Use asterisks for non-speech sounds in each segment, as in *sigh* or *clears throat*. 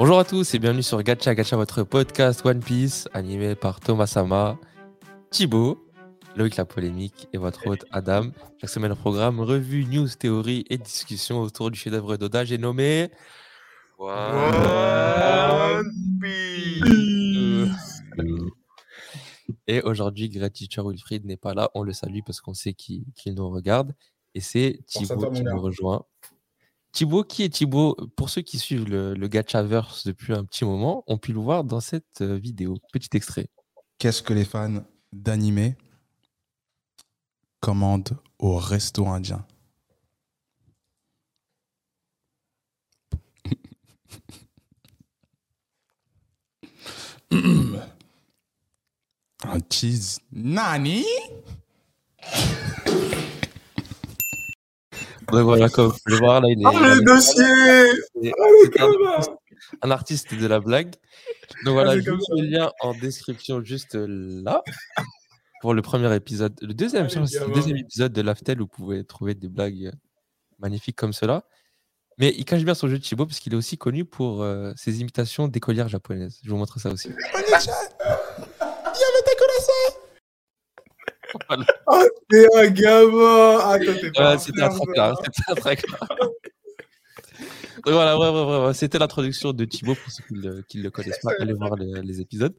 Bonjour à tous et bienvenue sur Gacha Gacha, votre podcast One Piece, animé par Thomas Sama, Thibaut, Loïc La Polémique et votre hôte Adam. Chaque semaine, au programme revue, news, théorie et discussion autour du chef-d'œuvre d'Oda. J'ai nommé. One Piece. Et aujourd'hui, Great Teacher Wilfried n'est pas là. On le salue parce qu'on sait qu'il qu'il nous regarde. Et c'est Thibaut qui nous rejoint. Thibaut, qui est Thibaut? Pour ceux qui suivent le, le Gachaverse depuis un petit moment, ont pu le voir dans cette euh, vidéo. Petit extrait. Qu'est-ce que les fans d'animé commandent au resto indien? *coughs* Un cheese. Nani? Donc voilà, comme vous pouvez le voir, là, il est, Ah, le dossier Ah, un, artiste- un artiste de la blague. Donc voilà, Ah, je vous mets le lien en description juste là pour le premier épisode. Le deuxième, le deuxième épisode de l'Aftel où vous pouvez trouver des blagues magnifiques comme cela. Mais il cache bien son jeu de Chibo parce qu'il est aussi connu pour euh, ses imitations d'écolières japonaises. Je vous montrer ça aussi. Voilà. Ah, t'es un gamin Ah, pas Ouais, un c'était un frère, tracas. toi. C'était un tracas. Donc voilà, ouais, ouais, c'était l'introduction de Thibaut pour ceux qui ne le, connaissent pas. Allez voir les, les épisodes.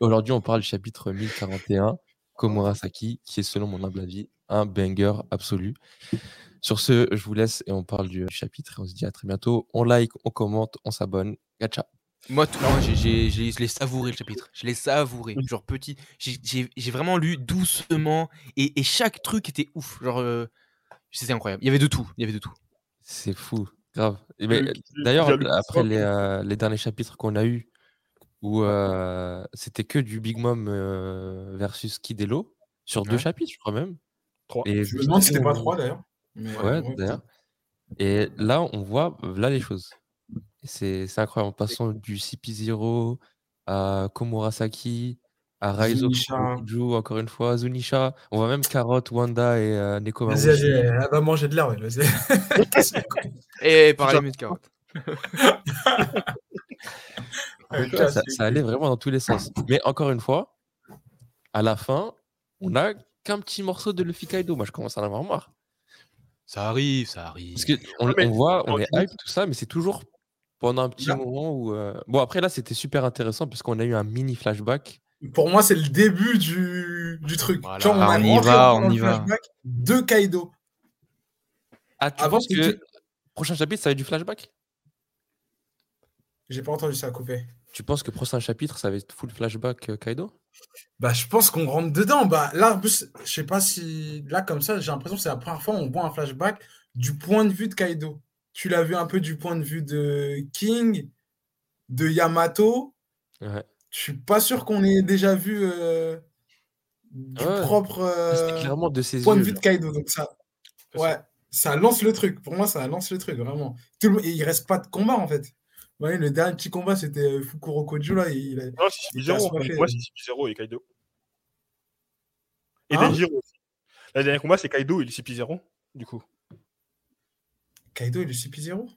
Aujourd'hui, on parle du chapitre 1041, Komurasaki, qui est selon mon humble avis un banger absolu. Sur ce, je vous laisse et on parle du chapitre et on se dit à très bientôt. On like, on commente, on s'abonne. Gacha. Moi, tout- moi, j'ai- j'ai- j'ai- je l'ai savouré le chapitre. Je l'ai savouré. Genre petit. J'ai- J'ai j'ai vraiment lu doucement et, et chaque truc était ouf. Genre, euh, c'était incroyable. Il y avait de tout. Il y avait de tout. C'est fou, grave. D'ailleurs, le- le- après le- les, euh, les derniers chapitres qu'on a eus, où euh, c'était que du Big Mom euh, versus Kid Elo, sur deux chapitres, je crois même. Trois. Et Je me demande si c'était pas 3 d'ailleurs. Mais, Ouais, d'ailleurs. Et là, on voit là les choses. C'est c'est incroyable. En passant du CP0 à Komurasaki, à Raizo encore une fois, Zunisha. On voit même Carrot, Wanda et euh, Neko Vas-y, elle va manger de l'air. *laughs* Et pareil, Genre- mes de Ouais, ça, allait vraiment dans tous les sens. Mais encore une fois, à la fin, on a qu'un petit morceau de Luffy Kaido. Moi, je commence à en avoir marre. Ça arrive, ça arrive. Parce que on, Ouais, mais- on voit, on non, est hype, tout ça, mais c'est toujours pendant un petit Là- moment où. euh, Bon, après, là, c'était super intéressant parce qu'on a eu un mini flashback. Pour moi, c'est le début du, du truc. Voilà, Genre, a on y va, on y va. flashback De Kaido. Ah, tu Avant, penses que prochain chapitre, ça va être du flashback? J'ai pas entendu ça couper. Tu penses que prochain chapitre, ça va être full flashback euh, Kaido? Bah, je pense qu'on rentre dedans. Bah, là, en plus, je sais pas si. Là, comme ça, j'ai l'impression que c'est la première fois où on voit un flashback du point de vue de Kaido. Tu l'as vu un peu du point de vue de King, de Yamato. Ouais. Je suis pas sûr qu'on ait déjà vu euh, du Ouais. propre euh, clairement de ses point de vue de. Kaido. Donc, ça. Ouais, ça lance le truc. Pour moi, ça lance le truc, vraiment. Tout le... Et il reste pas de combat, en fait. Ouais, le dernier petit combat, c'était euh, Fukuro Kojo, là. Il a... Non, c'est Il CP0. casse Pour pas fait. moi, c'est CP0 et Kaido. Et Hein Denjiro aussi. Le dernier combat, c'est Kaido et le CP0, du coup. Kaido et le CP0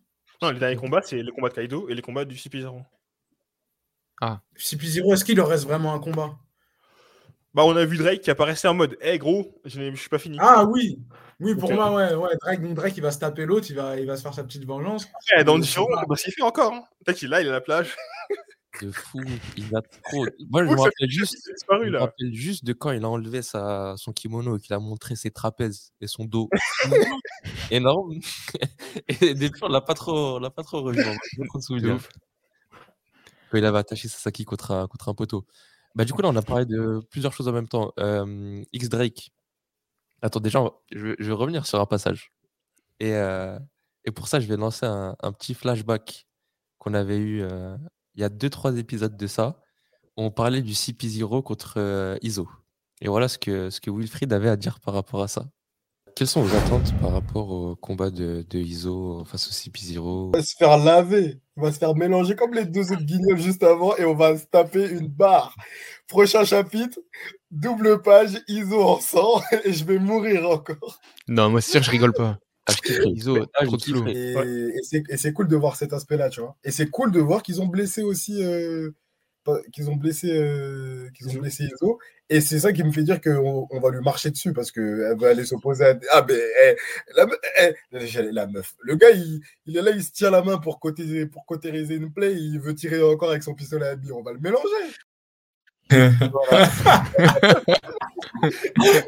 Non, le dernier combat, c'est le combat de Kaido et les combats du CP0. CP0, est-ce qu'il leur reste vraiment un combat? Bah, on a vu Drake qui apparaissait en mode Eh gros, je, je suis pas fini. Ah oui Oui, pour moi, ouais, ouais. Drake, donc Drake, il va se taper l'autre, il va, il va se faire sa petite vengeance. Eh, dans le il- show, bah, s'il fait encore. Hein. Peut-être qu'il est là, il est à la plage. *laughs* De fou. Il a trop. *laughs* Moi, je me rappelle juste. Disparu, Je me rappelle juste de quand il a enlevé sa, son kimono et qu'il a montré ses trapèzes et son dos *laughs* énorme. *laughs* Et depuis, on l'a pas trop, on l'a pas trop revu. Quand il avait attaché Sasaki contre un, contre un poteau. Bah, du coup, là, on a parlé de plusieurs choses en même temps. Euh, X Drake. Attends, déjà, je, vais- je vais revenir sur un passage. Et, euh, et pour ça, je vais lancer un, un petit flashback qu'on avait eu euh, il y a deux, trois épisodes de ça. On parlait du CP0 contre euh, Iso. Et voilà ce que, ce que Wilfried avait à dire par rapport à ça. Quelles sont vos attentes par rapport au combat de, de Iso face au CP0 va se faire laver. On va se faire mélanger comme les deux autres guignols juste avant et on va se taper une barre. Prochain chapitre, double page, ISO en sang *laughs* et je vais mourir encore. Non, moi, c'est sûr, je rigole pas. Iso. Et, et c'est- et c'est cool de voir cet aspect-là, tu vois. Et c'est cool de voir qu'ils ont blessé aussi, euh, qu'ils ont blessé, euh, qu'ils ont blessé Iso. Et c'est ça qui me fait dire qu'on on va lui marcher dessus parce qu'elle va aller s'opposer à. Ah, mais eh, la, eh, la- meuf. Le gars, il, il est là, il se tient la main pour, côté, pour cautériser une play. Il veut tirer encore avec son pistolet à billes. On va le mélanger.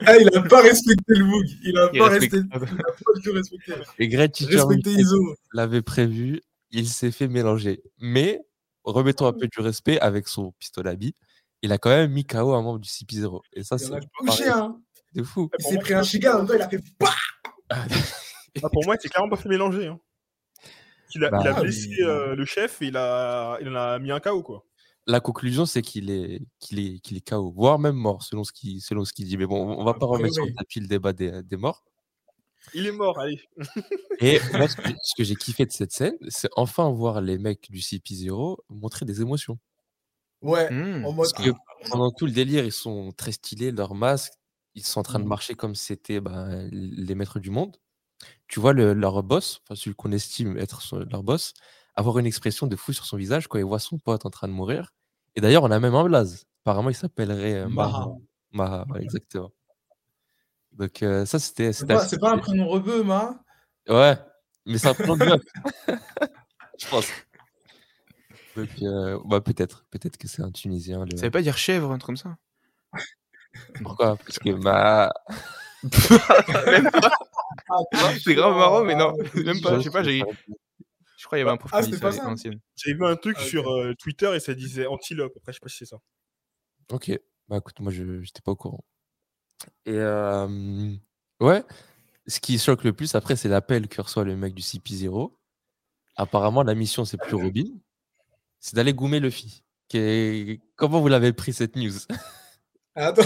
Ah, il a pas respecté le bug. Il a Il pas respecte resté. pas. Il a pas du tout respecté. Et Greg l'avait prévu, il s'est fait mélanger. Mais, remettons un peu du respect avec son pistolet à billes, il a quand même mis KO un membre du CP0. Et ça, Il c'est hein. de fou. Il s'est pris un chiga, en même temps, il a fait PAH Ah, pour moi, il s'est clairement pas fait mélanger. Hein. Il a, il a Bah, blessé mais- euh, le chef et il, a, il en a mis un KO, quoi. La conclusion, c'est qu'il est, qu'il est, qu'il est KO, voire même mort, selon ce qu'il selon ce qu'il dit. Mais bon, on va pas remettre sur le tapis le débat des, des morts. Il est mort, allez. Et *laughs* moi, ce que, ce que j'ai kiffé de cette scène, c'est enfin voir les mecs du CP0 montrer des émotions. Ouais, Hmm. en mode. Parce que pendant tout le délire, ils sont très stylés, leurs masques, ils sont en train de Mhm. marcher comme c'était ben, les maîtres du monde. Tu vois le- leur boss, enfin celui qu'on estime être son- leur boss, avoir une expression de fou sur son visage quand il voit son pote en train de mourir. Et d'ailleurs, on a même un blaze. Apparemment, il s'appellerait euh, Maha. Maha. Maha, ouais, exactement. Donc euh, ça, c'était... C'est pas, assez c'est pas un prénom rebeu, ma. Ouais, mais c'est un prénom de meuf. *laughs* Je pense. Donc, euh, bah, peut-être. Peut-être que c'est un Tunisien. le- Ça veut pas dire chèvre, un truc comme ça? Pourquoi? Parce que ma... *laughs* Même pas. C'est grave marrant, mais non. Ah, Même pas, je sais pas, j'ai- Je crois qu'il y avait un prof Ah, qui pas ça. J'ai vu un truc Ah, sur euh, Twitter et ça disait antilope. Après, je sais pas si c'est ça. Ok, bah écoute, moi je n'étais pas au courant. Et euh, ouais, ce qui choque le plus après, c'est l'appel que reçoit le mec du CP0. Apparemment, la mission, c'est plus Robin, c'est d'aller goumer Luffy. Comment vous l'avez pris cette news? *laughs* Attends.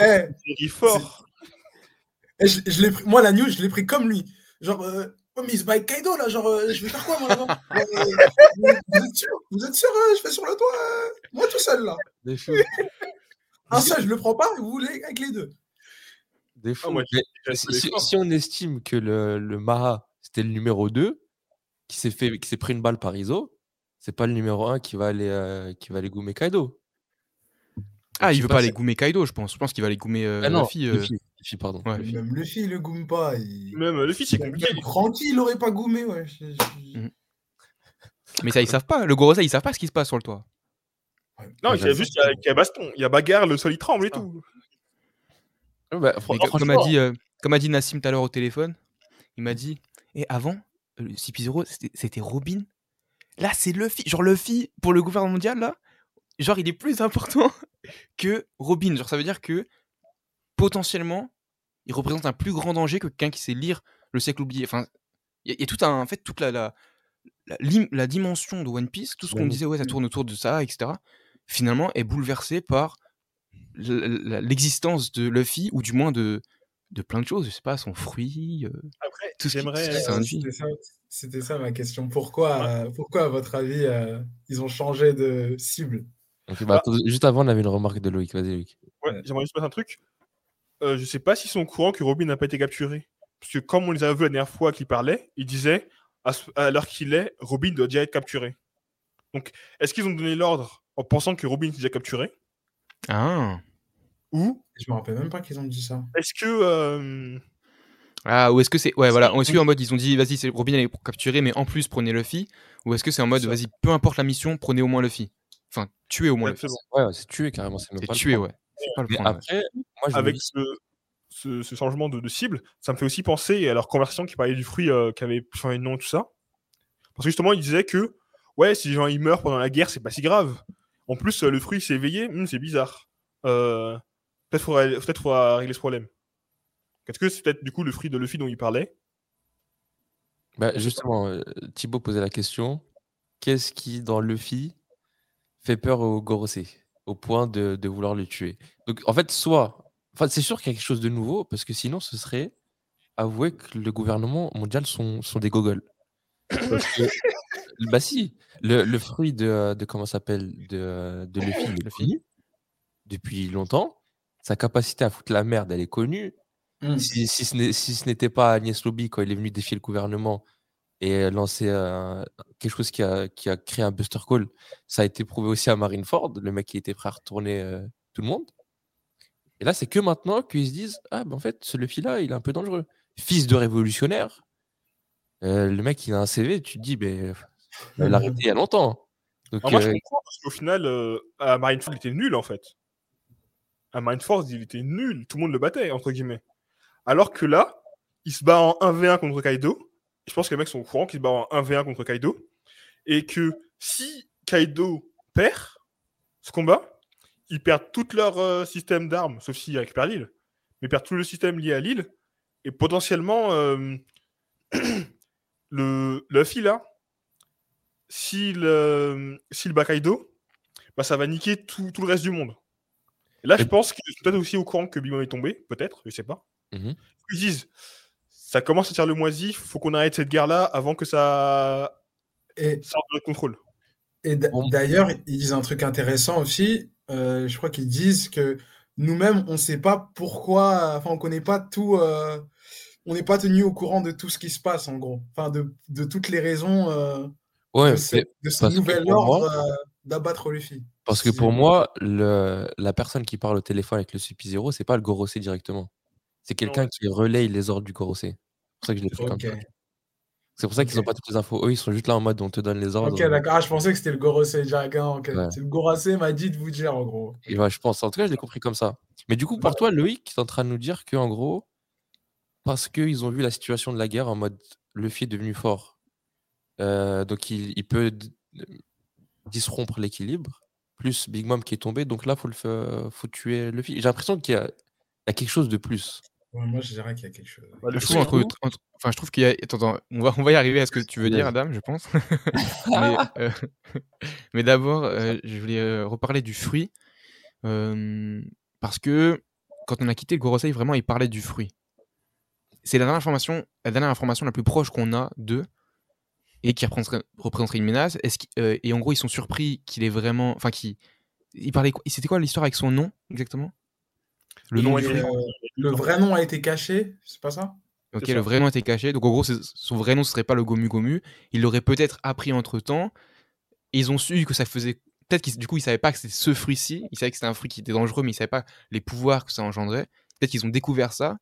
Eh, Il rit fort. eh, je, pris- moi, la news, je l'ai pris comme lui. Genre, euh, oh, mais il se bat avec Kaido, là. Genre, euh, je vais faire quoi, moi, Euh, vous, *laughs* vous êtes sûr Vous êtes sûr euh, Je fais sur le toit euh, Moi, tout seul, là. Des fous. Un seul, je le prends pas, vous voulez avec les deux. Des fous. moi, Mais j'ai si, si- on estime que le, le Maha, c'était le numéro 2, qui s'est fait, qui s'est pris une balle par Iso, c'est pas le numéro 1 qui va aller, euh, qui va aller goumer Kaido. Ah, je il veut pas pas aller goumer Kaido, je pense. Je pense qu'il va aller goumer euh, Ah non, Luffy, euh, Luffy, Luffy, pardon. ouais, Luffy. Même Luffy, il le goume pas. Il... Même euh, le fils, c'est compliqué. Francky, il aurait pas goumé, ouais. Je- je- Mhm. Mais ça, ils savent pas. Le Gorosa, ils savent pas ce qui se passe sur le toit. Non, il y a juste qu'il y y a baston. Il y a bagarre, le sol il tremble et Ah. tout. Bah, Mais comme, a dit, euh, comme a dit Nassim tout à l'heure au téléphone, il m'a dit Et avant, euh, le CP0, c'était- c'était Robin. Là, c'est Luffy. Genre, Luffy, pour le gouvernement mondial, là, genre, il est plus important *laughs* que Robin. Genre, ça veut dire que potentiellement, il représente un plus grand danger que quelqu'un qui sait lire le siècle oublié. Enfin, il y, a- il y a tout un. En fait, toute la, la, la, dimension de One Piece, tout ce qu'on One disait, ouais, ça tourne autour de ça, etc., finalement, est bouleversée par l'existence de Luffy, ou du moins de, de plein de choses. Je sais pas, son fruit. euh, Après, Tout ce qui- j'aimerais. C'était ça, ma question. Pourquoi, euh, pourquoi à votre avis, euh, ils ont changé de cible? Bah, juste avant, on avait une remarque de Loïc. Vas-y, Loïc. Ouais, j'aimerais juste passer un truc. Euh, je sais pas s'ils sont au courant que Robin n'a pas été capturé. Parce que comme on les a vus la dernière fois qu'ils parlaient, ils disaient à, l'heure qu'il est, Robin doit déjà être capturé. Donc, est-ce qu'ils ont donné l'ordre en pensant que Robin est déjà capturé? Ah. Ou Je me rappelle même pas qu'ils ont dit ça. est-ce que. euh, Ah, ou est-ce que c'est. Ouais, voilà. Est-ce qu'en mode, ils ont dit, vas-y, c'est Robin, elle est capturée, mais en plus, prenez Luffy Ou est-ce que c'est en mode, vas-y, peu importe la mission, prenez au moins Luffy Enfin, tuez au moins Luffy. Ouais, c'est tué carrément. C'est prendre. ouais. Pas le ouais. après, moi, je me Avec dis- ce, ce- ce changement de, de cible, ça me fait aussi penser à leur conversation qui parlait du fruit euh, qui avait changé de nom et tout ça. Parce que justement, ils disaient que, ouais, si les gens ils meurent pendant la guerre, c'est pas si grave. En plus, euh, le fruit s'est éveillé, hum, c'est bizarre. Euh, peut-être faudra, peut-être faudra régler ce problème. Est-ce que c'est peut-être du coup le fruit de Luffy dont il parlait? Bah, justement, Thibaut posait la question qu'est-ce qui, dans Luffy, fait peur au Gorosei? Au point de, de vouloir le tuer Donc, en fait, soit. Enfin, c'est sûr qu'il y a quelque chose de nouveau, parce que sinon, ce serait avouer que le gouvernement mondial sont, sont des gogoles. *laughs* Bah, si, le, le fruit de, de comment s'appelle de, de Luffy, depuis longtemps. Sa capacité à foutre la merde, elle est connue. Mm. Si, si ce n'est- si ce n'était pas Agnès Lobby quand il est venu défier le gouvernement et lancer un- quelque chose qui a, qui a créé un Buster Call, ça a été prouvé aussi à Marineford, le mec qui était prêt à retourner euh, tout le monde. Et là, c'est que maintenant qu'ils se disent Ah, ben en fait, ce Luffy-là, il est un peu dangereux. Fils de révolutionnaire, euh, le mec, il a un CV, tu te dis Ben, il l'a arrêté il y a longtemps. Donc, moi, je euh, comprends parce qu'au final, euh, à Marineford, il était nul en fait. À Marineford, il était nul. Tout le monde le battait, entre guillemets. Alors que là, il se bat en 1v1 contre Kaido. Je pense que les mecs sont au courant qu'il se bat en 1v1 contre Kaido. Et que si Kaido perd ce combat, ils perdent tout leur euh, système d'armes, sauf s'ils récupèrent l'île. Mais ils perdent tout le système lié à l'île. Et potentiellement, euh, *clears throat* le Luffy là, s'il euh, s'il bat Kaido, bah, ça va niquer tout, tout le reste du monde. Et là, je pense qu'ils sont peut-être aussi au courant que Big Mom est tombé, peut-être, je sais pas. Mhm. Ils disent, ça commence à tirer le moisi, faut qu'on arrête cette guerre-là avant que ça Et, sorte de notre contrôle. et d'ailleurs, ils disent un truc intéressant aussi. euh, je crois qu'ils disent que nous-mêmes, on ne sait pas pourquoi, enfin, on connaît pas tout, euh, on n'est pas tenu au courant de tout ce qui se passe, en gros. Enfin, de, de toutes les raisons euh, ouais, de ce, de nouvel pour ordre moi- euh, d'abattre Luffy. Parce que pour moi, le, la personne qui parle au téléphone avec le Sub-Zero, c'est pas le Gorosei directement. C'est quelqu'un ouais. qui relaye les ordres du Gorosei. C'est pour ça que je l'ai pris comme Ok, ça. C'est pour ça qu'ils n'ont pas toutes les infos. Eux, ils sont juste là en mode on te donne les ordres. ok, d'accord. Ah, je pensais que c'était le Gorosei direct. Ok. Ouais. C'est le Gorosei m'a dit de vous dire, en gros. Et je pense. En tout cas, je l'ai compris comme ça. Mais du coup, pour toi, Loïc, tu es en train de nous dire que en gros, parce qu'ils ont vu la situation de la guerre en mode Luffy est devenu fort, euh, donc il, il peut disrompre l'équilibre, plus Big Mom qui est tombé, donc là, il faut, le fa- faut tuer Luffy. J'ai l'impression qu'il y a quelque chose de plus. Ouais, moi, je dirais qu'il y a quelque chose. Bah, le Je fruit, trouve entre, entre- enfin, je trouve qu'il y a. Attends, attends, on va, on va y arriver à ce que tu veux dire. Adam, je pense. *laughs* *laughs* mais euh, *laughs* mais d'abord, euh, je voulais euh, reparler du fruit. euh, parce que quand on a quitté le Gorosei, vraiment, il parlait du fruit. C'est la dernière information, la dernière information la plus proche qu'on a d'eux et qui représenterait, représenterait une menace. Est-ce euh, et en gros, ils sont surpris qu'il est vraiment. Enfin, qu'il. Il parlait. C'était quoi l'histoire avec son nom exactement? Le nom est- Euh, vrai nom a été caché, c'est pas ça? Ok, C'est le vrai nom était caché. Donc en gros, c'est- son vrai nom, ce serait pas le Gomu Gomu. Il l'aurait peut-être appris entre temps. Ils ont su que ça faisait. Peut-être qu'ils, du coup, ils savaient pas que c'était ce fruit-ci. Ils savaient que c'était un fruit qui était dangereux, mais ils savaient pas les pouvoirs que ça engendrait. Peut-être qu'ils ont découvert ça.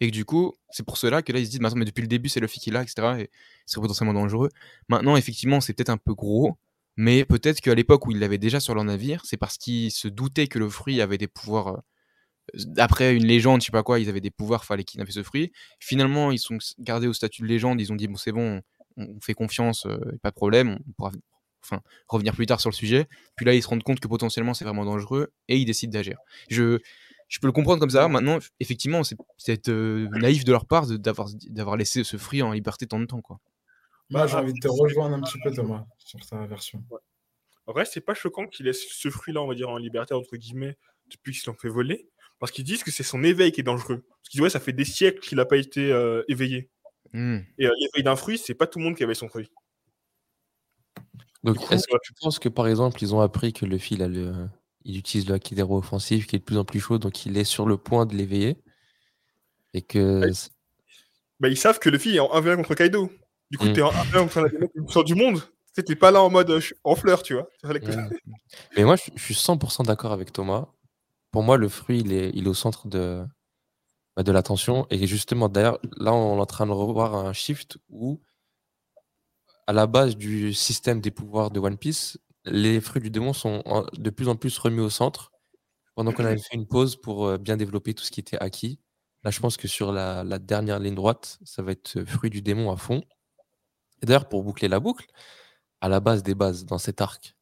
Et que du coup, c'est pour cela que là, ils se disent, maintenant, mais depuis le début, c'est le fruit qu'il a, etc. Et ce serait potentiellement dangereux. Maintenant, effectivement, c'est peut-être un peu gros. Mais peut-être qu'à l'époque où ils l'avaient déjà sur leur navire, c'est parce qu'ils se doutaient que le fruit avait des pouvoirs. D'après une légende, je sais pas quoi, ils avaient des pouvoirs, fallait kidnapper ce fruit. Finalement, ils sont gardés au statut de légende. Ils ont dit bon, c'est bon, on, on fait confiance, euh, pas de problème, on pourra enfin, revenir plus tard sur le sujet. Puis là, ils se rendent compte que potentiellement c'est vraiment dangereux et ils décident d'agir. Je, je peux le comprendre comme ça. Maintenant, effectivement, c'est euh, naïf de leur part de- d'avoir d'avoir laissé ce fruit en liberté tant de temps. Quoi. Moi, j'ai envie de te rejoindre un petit peu, Thomas, sur ta version. En vrai, c'est pas choquant qu'il laisse ce fruit-là, on va dire, en liberté, entre guillemets, depuis qu'ils l'ont fait voler. Parce qu'ils disent que c'est son éveil qui est dangereux. Parce qu'ils disent, ouais, ça fait des siècles qu'il n'a pas été euh, éveillé. Hmm. Et euh, l'éveil d'un fruit, c'est pas tout le monde qui avait son fruit. Donc, est-ce que tu penses que par exemple, ils ont appris que Luffy, il, a le- il utilise le Hakidero offensif, qui est de plus en plus chaud, donc il est sur le point de l'éveiller? Et que. Ouais. Bah, ils savent que le fille est en 1v1 contre Kaido. Du coup, Mm. t'es en 1v1 contre forts du monde. T'es pas là en mode euh, en fleurs, tu vois. Ça fallait que- Mm. Mais moi, je je suis 100% d'accord avec Thomas. Pour moi, le fruit, il est, au centre de, bah, de l'attention. Et justement, d'ailleurs, là, on est en train de revoir un shift où, à la base du système des pouvoirs de One Piece, les fruits du démon sont de plus en plus remis au centre. Pendant qu'on avait fait une pause pour euh, bien développer tout ce qui était acquis. Là, je pense que sur la, la dernière ligne droite, ça va être euh, fruit du démon à fond. Et d'ailleurs, pour boucler la boucle, à la base des bases, dans cet arc,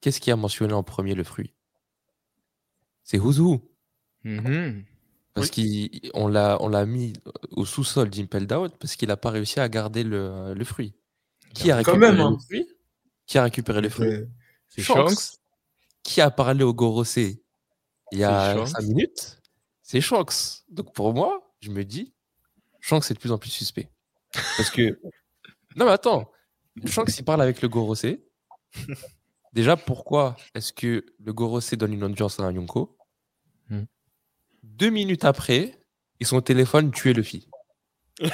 qu'est-ce qui a mentionné en premier le fruit? C'est Huzu. Mhm. Parce qu'on l'a, on l'a mis au sous-sol d'Impelled Out parce qu'il n'a pas réussi à garder le, le fruit. Qui a Quand récupéré même, hein. le fruit? Qui a récupéré le fruit? C'est- Shanks. Shanks. Qui a parlé au Gorosei il y a C'est Shanks. 5 minutes? C'est Shanks. Donc pour moi, je me dis, Shanks est de plus en plus suspect. Parce que. *laughs* non mais attends, Shanks il parle avec le Gorosei. Déjà, pourquoi est-ce que le Gorosei donne une audience à un Yonko. Deux minutes après, et son téléphone tuait Luffy. *laughs*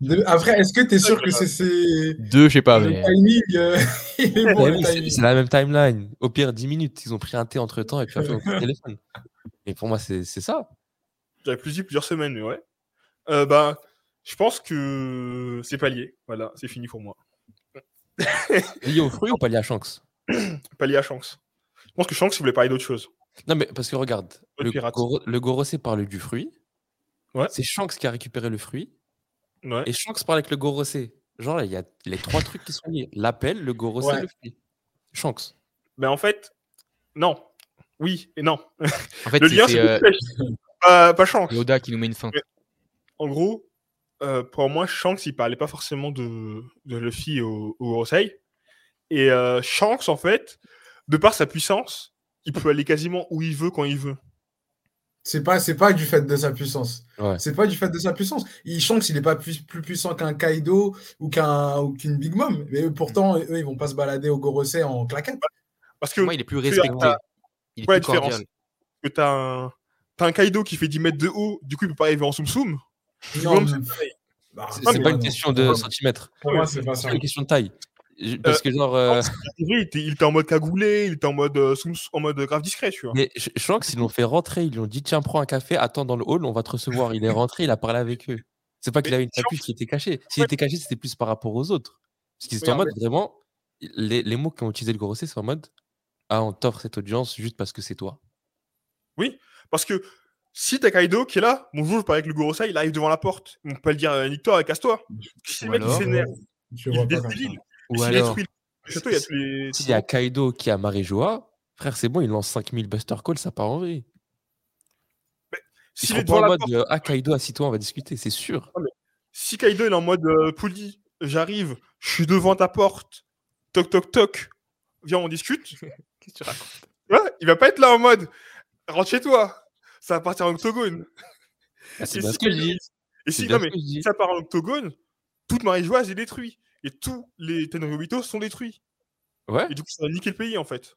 De- Après, est-ce que tu es sûr que c'est c'est- Deux, je sais pas, mais. timing euh, *laughs* bon, oui, c'est la même timeline. Au pire, 10 minutes. Ils ont pris un thé entre temps et puis après, on prend le téléphone. Et pour moi, c'est c'est ça. J'avais plus dit plusieurs semaines, mais ouais. Euh, bah, je pense que c'est pas lié. Voilà, c'est fini pour moi. Lié au fruit ou pas lié à Shanks? Pas lié à Shanks. Je pense que Shanks, il voulait parler d'autre chose. Non, mais parce que regarde, Le le. Goro- parle du fruit. Ouais. C'est Shanks qui a récupéré le fruit. Ouais. Et Shanks parle avec le Gorosei. Genre, il y a les trois trucs qui sont liés. L'appel, le Gorosei, Ouais. le fruit. Shanks. Mais en fait, non. Oui et non. En fait, Le lien, c'est euh, pas, pas Shanks. Yoda qui nous met une feinte. En gros, euh, pour moi, Shanks, il parlait pas forcément de, de Luffy au, au Gorosei. Et euh, Shanks, en fait, de par sa puissance, il peut aller quasiment où il veut quand il veut. C'est pas, c'est pas du fait de sa puissance. Ouais. C'est pas du fait de sa puissance. Il Shanks, il est pas plus, plus puissant qu'un Kaido ou qu'un ou qu'une Big Mom. Mais eux, pourtant, eux, ils vont pas se balader au Gorosei en claquette. Parce que moi, il est plus respecté. Il est Ouais, la plus différence. cordial. que t'as un, t'as un Kaido qui fait 10 mètres de haut, du coup, il peut pas arriver en Soum Soum. C'est pas une question de centimètres. Pas. C'est une question de taille. Je- Parce que genre, euh, il était, il était en mode cagoulé, il était en mode, euh, en mode grave discret, tu vois. mais Sh- Shanks, ils l'ont fait rentrer. Ils lui ont dit tiens, prends un café, attends dans le hall, on va te recevoir. Il est rentré, il a parlé avec eux. C'est pas qu'il avait une capuche qui était cachée. S'il Ouais. était caché, c'était plus par rapport aux autres. Parce qu'ils étaient en mode vraiment. Les, les mots qui ont utilisé le Gorosei, c'est en mode ah, on t'offre cette audience juste parce que c'est toi. Parce que si t'as Kaido qui est là, bonjour, je parle avec le Gorosei, il arrive devant la porte. On peut le dire, euh, nique-toi, casse-toi. Si le mec il s'énerve, Je il détruit. Ou S'il alors, détruit le château, il y a tous les. S'il y a Kaido qui a Marijoa, frère, c'est bon, il lance 5000 Buster Call, ça part en vrille. S'il est pas devant en mode porte, euh, ah, Kaido, assis-toi, on va discuter, c'est sûr. si Kaido est en mode euh, Pouli, j'arrive, je suis devant ta porte, toc toc toc, viens on discute. *laughs* Qu'est-ce que tu racontes? Ouais, il va pas être là en mode rentre chez toi, ça va partir en octogone. Ah, c'est Et bien si ce que je Kaido- dis. Et si, bien non, ce mais, que je dis. si ça part en octogone, toute Marie-Joise est détruite. Et tous les Tenryubito sont détruits. Ouais. Et du coup, ça va niquer le pays en fait.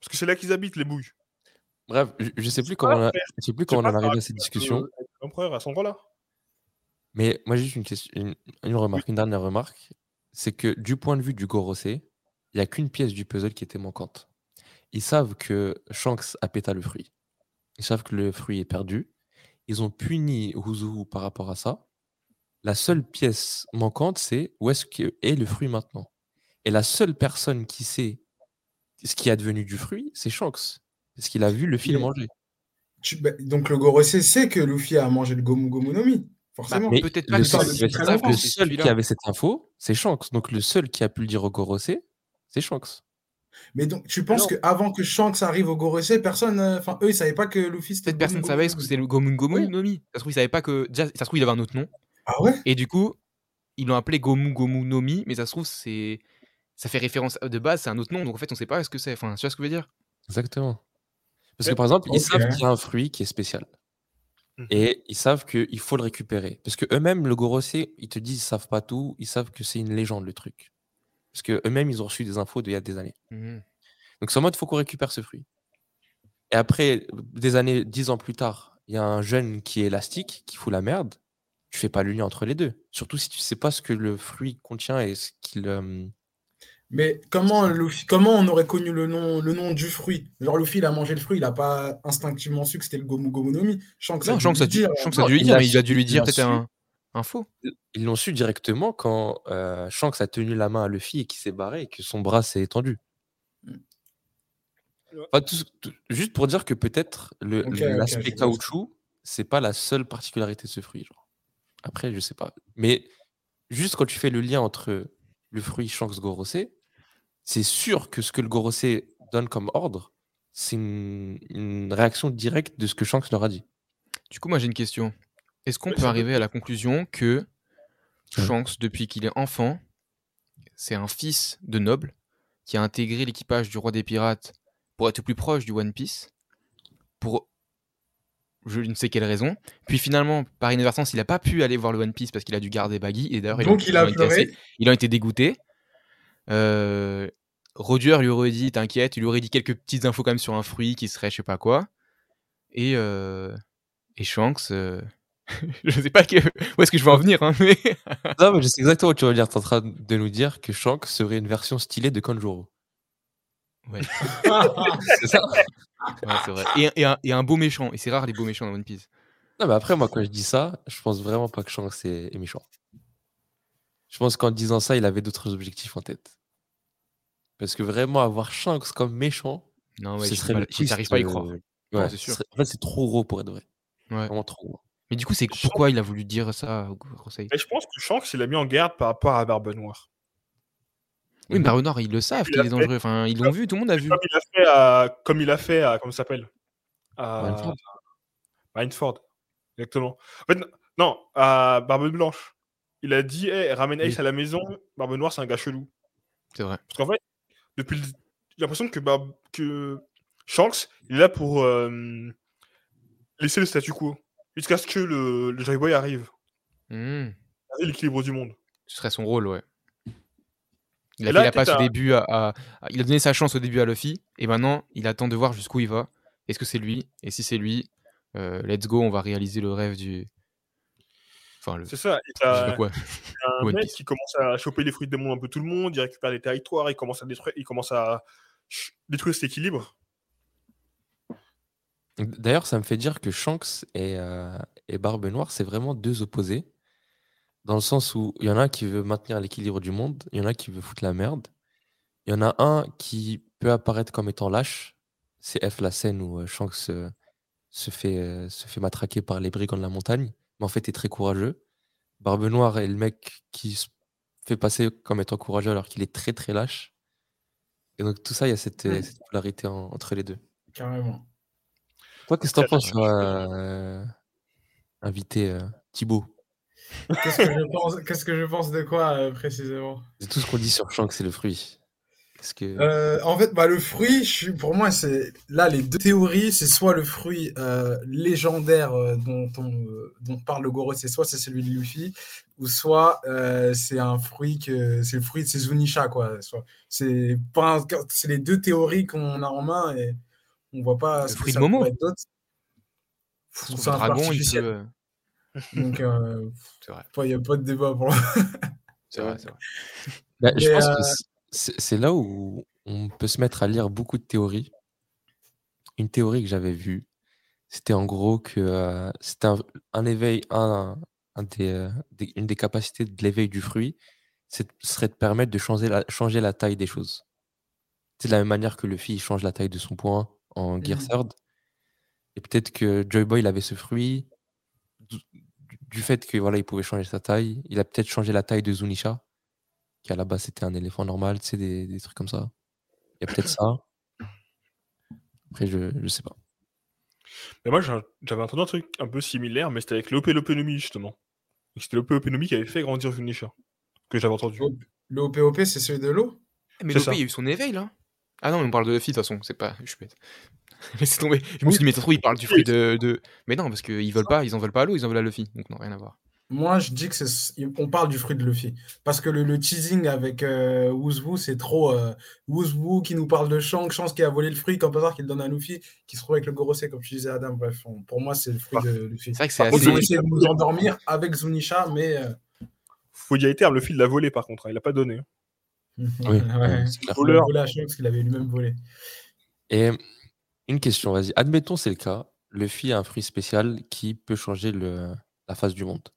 Parce que c'est là qu'ils habitent, les bouilles. Bref, je, je sais plus comment on a- je sais plus comment on pas en est arrivé à cette discussion. L'empereur à cet endroit-là. Mais moi, j'ai juste une, question, une, une remarque, une dernière remarque. C'est que du point de vue du Gorosei, il n'y a qu'une pièce du puzzle qui était manquante. Ils savent que Shanks a péta le fruit. Ils savent que le fruit est perdu. Ils ont puni Huzu par rapport à ça. La seule pièce manquante, c'est où est-ce que est le fruit maintenant. Et la seule personne qui sait ce qui est advenu du fruit, c'est Shanks. Parce qu'il a vu le fil manger. Tu- bah, donc, le Gorosei sait que Luffy a mangé le Gomu Gomu no Mi, forcément. Mais peut-être pas le que seul, le le qui avait cette info, c'est Shanks. Donc le seul qui a pu le dire au Gorosei, c'est Shanks. Mais donc, tu penses qu'avant que Shanks arrive au Gorosei, personne. euh, Enfin, eux, ils savaient pas que Luffy c'était. Peut-être personne Gomu savait ce que c'était le Gomu Gomu Oui. no Mi. Ça se trouve, il savait pas que. Déjà, ça se trouve, il avait un autre nom. Ah ouais? Et du coup, ils l'ont appelé Gomu Gomu no Mi, mais ça se trouve, c'est. Ça fait référence de base, c'est un autre nom, donc en fait, on sait pas ce que c'est. Enfin, tu vois ce que je veux dire? Exactement. Parce que par exemple, ils savent qu'il y a un fruit qui est spécial. Mhm. Et ils savent qu'il faut le récupérer. Parce que eux-mêmes, le Gorosei, ils te disent ils savent pas tout, ils savent que c'est une légende le truc. Parce que eux-mêmes, ils ont reçu des infos d'il y a des années. Mhm. Donc c'est en mode faut qu'on récupère ce fruit. Et après, des années, dix ans plus tard, il y a un jeune qui est élastique, qui fout la merde. Tu fais pas le lien entre les deux. Surtout si tu sais pas ce que le fruit contient et ce qu'il. euh, Mais comment, Luffy, comment on aurait connu le nom, le nom du fruit? Genre, Luffy, il a mangé le fruit, il a pas instinctivement su que c'était le Gomu Gomu no Mi. Shanks a Non, dû a dû, dire, Shanks a Non, dû lui il dire, mais il a dû lui dire peut-être un, un faux. Ils l'ont su directement quand euh, Shanks a tenu la main à Luffy et qu'il s'est barré et que son bras s'est étendu. Mm. Enfin, tout ce- tout- juste pour dire que peut-être l'aspect ce que- caoutchouc, c'est pas la seule particularité de ce fruit. Genre. Après, je sais pas. Mais juste quand tu fais le lien entre le fruit Shanks Gorosei, c'est sûr que ce que le Gorosei donne comme ordre, c'est une, une réaction directe de ce que Shanks leur a dit. Du coup, moi, j'ai une question. Est-ce qu'on Oui, peut arriver à la conclusion que Ouais. Shanks, depuis qu'il est enfant, c'est un fils de noble qui a intégré l'équipage du roi des pirates pour être plus proche du One Piece, pour je ne sais quelle raison. Puis finalement, par inadvertance, il n'a pas pu aller voir le One Piece parce qu'il a dû garder Baggy. Et d'ailleurs, il a ont été pleuré. assez- ont été dégoûtés. Euh, Roger lui aurait dit, t'inquiète, il lui aurait dit quelques petites infos quand même sur un fruit qui serait je sais pas quoi. Et, euh, Et Shanks, euh, *laughs* je sais pas que... où est-ce que je vais en venir, hein, mais... Non, mais je sais exactement où tu vas dire. Tu es en train de nous dire que Shanks serait une version stylée de Kanjuro. Ouais, *laughs* C'est ça ouais, c'est vrai. Et, et un, et un beau méchant. Et c'est rare les beaux méchants dans One Piece. Non, mais après, moi, quand je dis ça, je pense vraiment pas que Shanks est, est méchant. Je pense qu'en disant ça, il avait d'autres objectifs en tête. Parce que vraiment, avoir Shanks comme méchant, Non, ouais, ce serait pas- le pas à y euh, croire. ouais, c'est ce sûr. serait- En fait, c'est trop gros pour être vrai. Ouais. Vraiment trop gros. Mais du coup, c'est Shanks- pourquoi il a voulu dire ça au conseil? Et je pense que Shanks, il a mis en garde par rapport à Barbe Noire. Oui, mais Mhm. Barbe Noire, ils le savent Il qu'il est dangereux. Enfin, ils l'ont vu, tout le monde a vu. Comme il a fait à. Comme il a fait à. Comment ça s'appelle? À. Mindford. Mindford. Exactement. En fait, non, à Barbe Blanche. Il a dit hey, ramène Ace Oui. à la maison, Barbe Noire, c'est un gars chelou. C'est vrai. Parce qu'en fait, depuis le- j'ai l'impression que, Barbe... que Shanks, il est là pour euh, laisser le statu quo. Jusqu'à ce que le, le Joy Boy arrive. Garder l'équilibre du monde. Ce serait son rôle, ouais. Il a Et fait là, la passe peut-être au à- début à, à- à- Il a donné sa chance au début à Luffy, et maintenant, il attend de voir jusqu'où il va. Est-ce que c'est lui? Et si c'est lui, euh, let's go, on va réaliser le rêve du... Enfin, le... C'est ça. Et pas *laughs* t'as quoi. un mec Piece. qui commence à choper les fruits des mondes un peu tout le monde, il récupère les territoires, il commence à détruire, il commence à détruire cet équilibre. D'ailleurs, ça me fait dire que Shanks et, euh, et Barbe Noire, c'est vraiment deux opposés. Dans le sens où il y en a un qui veut maintenir l'équilibre du monde, il y en a qui veut foutre la merde. Il y en a un qui peut apparaître comme étant lâche. C'est F la scène où euh, Shanks euh, se, fait, euh, se fait matraquer par les brigands de la montagne, mais en fait est très courageux. Barbe Noire est le mec qui se fait passer comme étant courageux alors qu'il est très très lâche. Et donc tout ça, il y a cette, cette polarité en- entre les deux. Carrément. Toi, qu'est-ce que t'en penses, euh, invité euh, Thibaut? Qu'est-ce que je pense, qu'est-ce que je pense de quoi euh, précisément? De tout ce qu'on dit sur Shanks, c'est le fruit. Que... Euh, en fait, bah, le fruit, je suis- pour moi, c'est là les deux théories, c'est soit le fruit euh, légendaire euh, dont on euh, dont parle le Goro, c'est soit c'est celui de Luffy, ou soit euh, c'est un fruit que c'est le fruit de Zunisha quoi. Soit- C'est pas, c'est les deux théories qu'on a en main et on voit pas Le ce que fruit de ça Momo pourrait être C'est un dragon, il peut... euh, Donc, euh, *laughs* C'est vrai, il n'y a pas de débat pour c'est vrai, c'est vrai. *laughs* Bah, je pense euh, que c- c'est c'est là où on peut se mettre à lire beaucoup de théories. Une théorie que j'avais vue, c'était en gros que euh, c'était un, un éveil, un, un des, euh, des- une des capacités de l'éveil du fruit, c'est- serait de permettre de changer la, changer la taille des choses. C'est de la même manière que Luffy il change la taille de son poing en Gear Mhm. Third. Et peut-être que Joy Boy il avait ce fruit du, fait que voilà il pouvait changer sa taille. Il a peut-être changé la taille de Zunisha, qui à la base c'était un éléphant normal, tu sais, des, des trucs comme ça. Il y a peut-être ça. Après, je, je sais pas. Mais moi, j'avais entendu un truc un peu similaire, mais c'était avec l'OP Lopenomi, justement. C'était l'OP Lopenomi qui avait fait grandir Zunisha. Que j'avais entendu. Le OPOP, c'est celui de l'eau? Mais ça. il y a eu son éveil, là Ah non, mais on parle de Luffy, de toute façon, c'est pas... Je suis bête. *laughs* Laissez tomber. Je me suis dit, mais ça se trouve, il parle du fruit de... de... Mais non, parce qu'ils veulent pas, ils en veulent pas à l'eau, ils en veulent à Luffy. Donc non, rien à voir. Moi, je dis que c'est. On parle du fruit de Luffy. Parce que le, le teasing avec euh, c'est trop. Euh, qui nous parle de Shanks, Shanks qui a volé le fruit, comme par hasard qu'il donne à Luffy, qui se trouve avec le Gorosei, comme tu disais, Adam. Bref, on- pour moi, c'est le fruit de Luffy. C'est vrai que c'est contre, Ils ont assez... essayé de nous endormir avec Zunisha, mais. euh, Faut dire les termes, le fil l'a volé par contre, hein, il l'a pas donné. hein. *laughs* Oui, ouais, ouais, c'est clair. il a Voleur. volé à Shanks qu'il avait lui-même volé. Et une question, vas-y. Admettons, c'est le cas. Luffy a un fruit spécial qui peut changer le, la face du monde.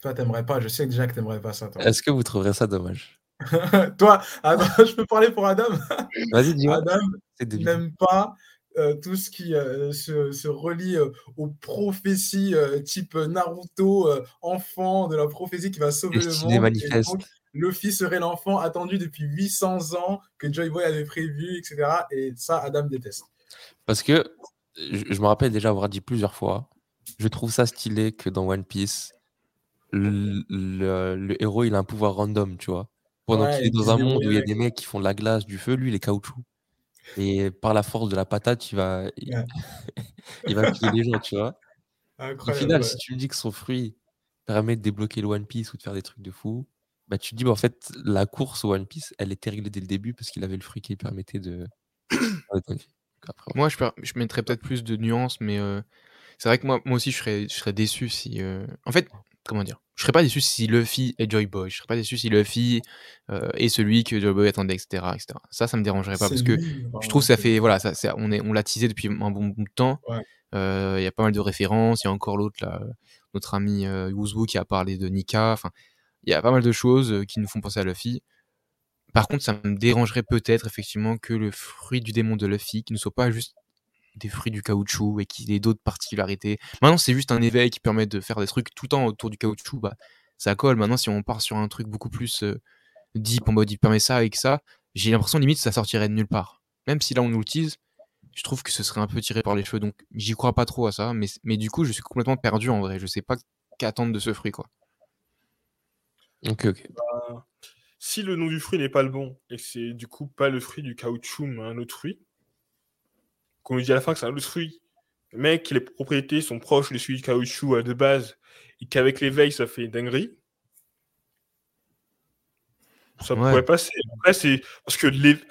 Toi, t'aimerais pas, je sais déjà que t'aimerais pas ça. Est-ce que vous trouverez ça dommage? *laughs* Toi, Adam, *laughs* je peux parler pour Adam? Vas-y, dis-moi. Adam n'aime pas euh, tout ce qui euh, se, se relie euh, aux prophéties type Naruto, enfant de la prophétie qui va sauver le monde. manifeste. Donc, Luffy serait l'enfant attendu depuis 800 ans que Joy Boy avait prévu, etc. Et ça, Adam déteste. Parce que je, me rappelle déjà avoir dit plusieurs fois, je trouve ça stylé que dans One Piece, le, le- le héros il a un pouvoir random, tu vois. Pendant Ouais, qu'il est dans un monde où il y a des mecs qui font de la glace, du feu, lui il est caoutchouc. Et par la force de la patate, il va, il, Ouais. *laughs* il va tuer les gens, tu vois. Au final, ouais. si tu me dis que son fruit permet de débloquer le One Piece ou de faire des trucs de fou, bah tu te dis, bah, en fait, la course au One Piece, elle était réglée dès le début parce qu'il avait le fruit qui lui permettait de. *coughs* après. Moi, je, mettrais peut-être plus de nuances, mais euh, C'est vrai que moi, moi aussi, je serais, je serais déçu si. euh, En fait, comment dire Je serais pas déçu si Luffy est Joy Boy. Je serais pas déçu si Luffy euh, est celui que Joy Boy attendait, etc., etc. Ça, ça me dérangerait pas parce que je trouve que ça fait. Voilà, ça, ça- on est, on l'a teasé depuis un bon bout de temps. Ouais. Euh, Il y a pas mal de références. Il y a encore l'autre, là, notre ami euh, Yuzu qui a parlé de Nika. Enfin, il y a pas mal de choses euh, qui nous font penser à Luffy. Par contre, ça me dérangerait peut-être effectivement que le fruit du démon de Luffy, qui ne soit pas juste des fruits du caoutchouc et qu'il ait d'autres particularités. Maintenant, c'est juste un éveil qui permet de faire des trucs tout le temps autour du caoutchouc. Bah, ça colle. Maintenant, si on part sur un truc beaucoup plus euh, deep en mode il permet ça et que ça, j'ai l'impression limite que ça sortirait de nulle part. Même si là on nous le tease, je trouve que ce serait un peu tiré par les cheveux. Donc j'y crois pas trop à ça. Mais, mais du coup, je suis complètement perdu en vrai. Je sais pas qu'attendre de ce fruit quoi. Ok, ok. Si le nom du fruit n'est pas le bon, et que c'est du coup pas le fruit du caoutchouc, mais un autre fruit, qu'on nous dit à la fin que c'est un autre fruit, mais que les propriétés sont proches de celui du caoutchouc de base, et qu'avec l'éveil ça fait une dinguerie, ça Ouais. pourrait passer. Après, c'est parce que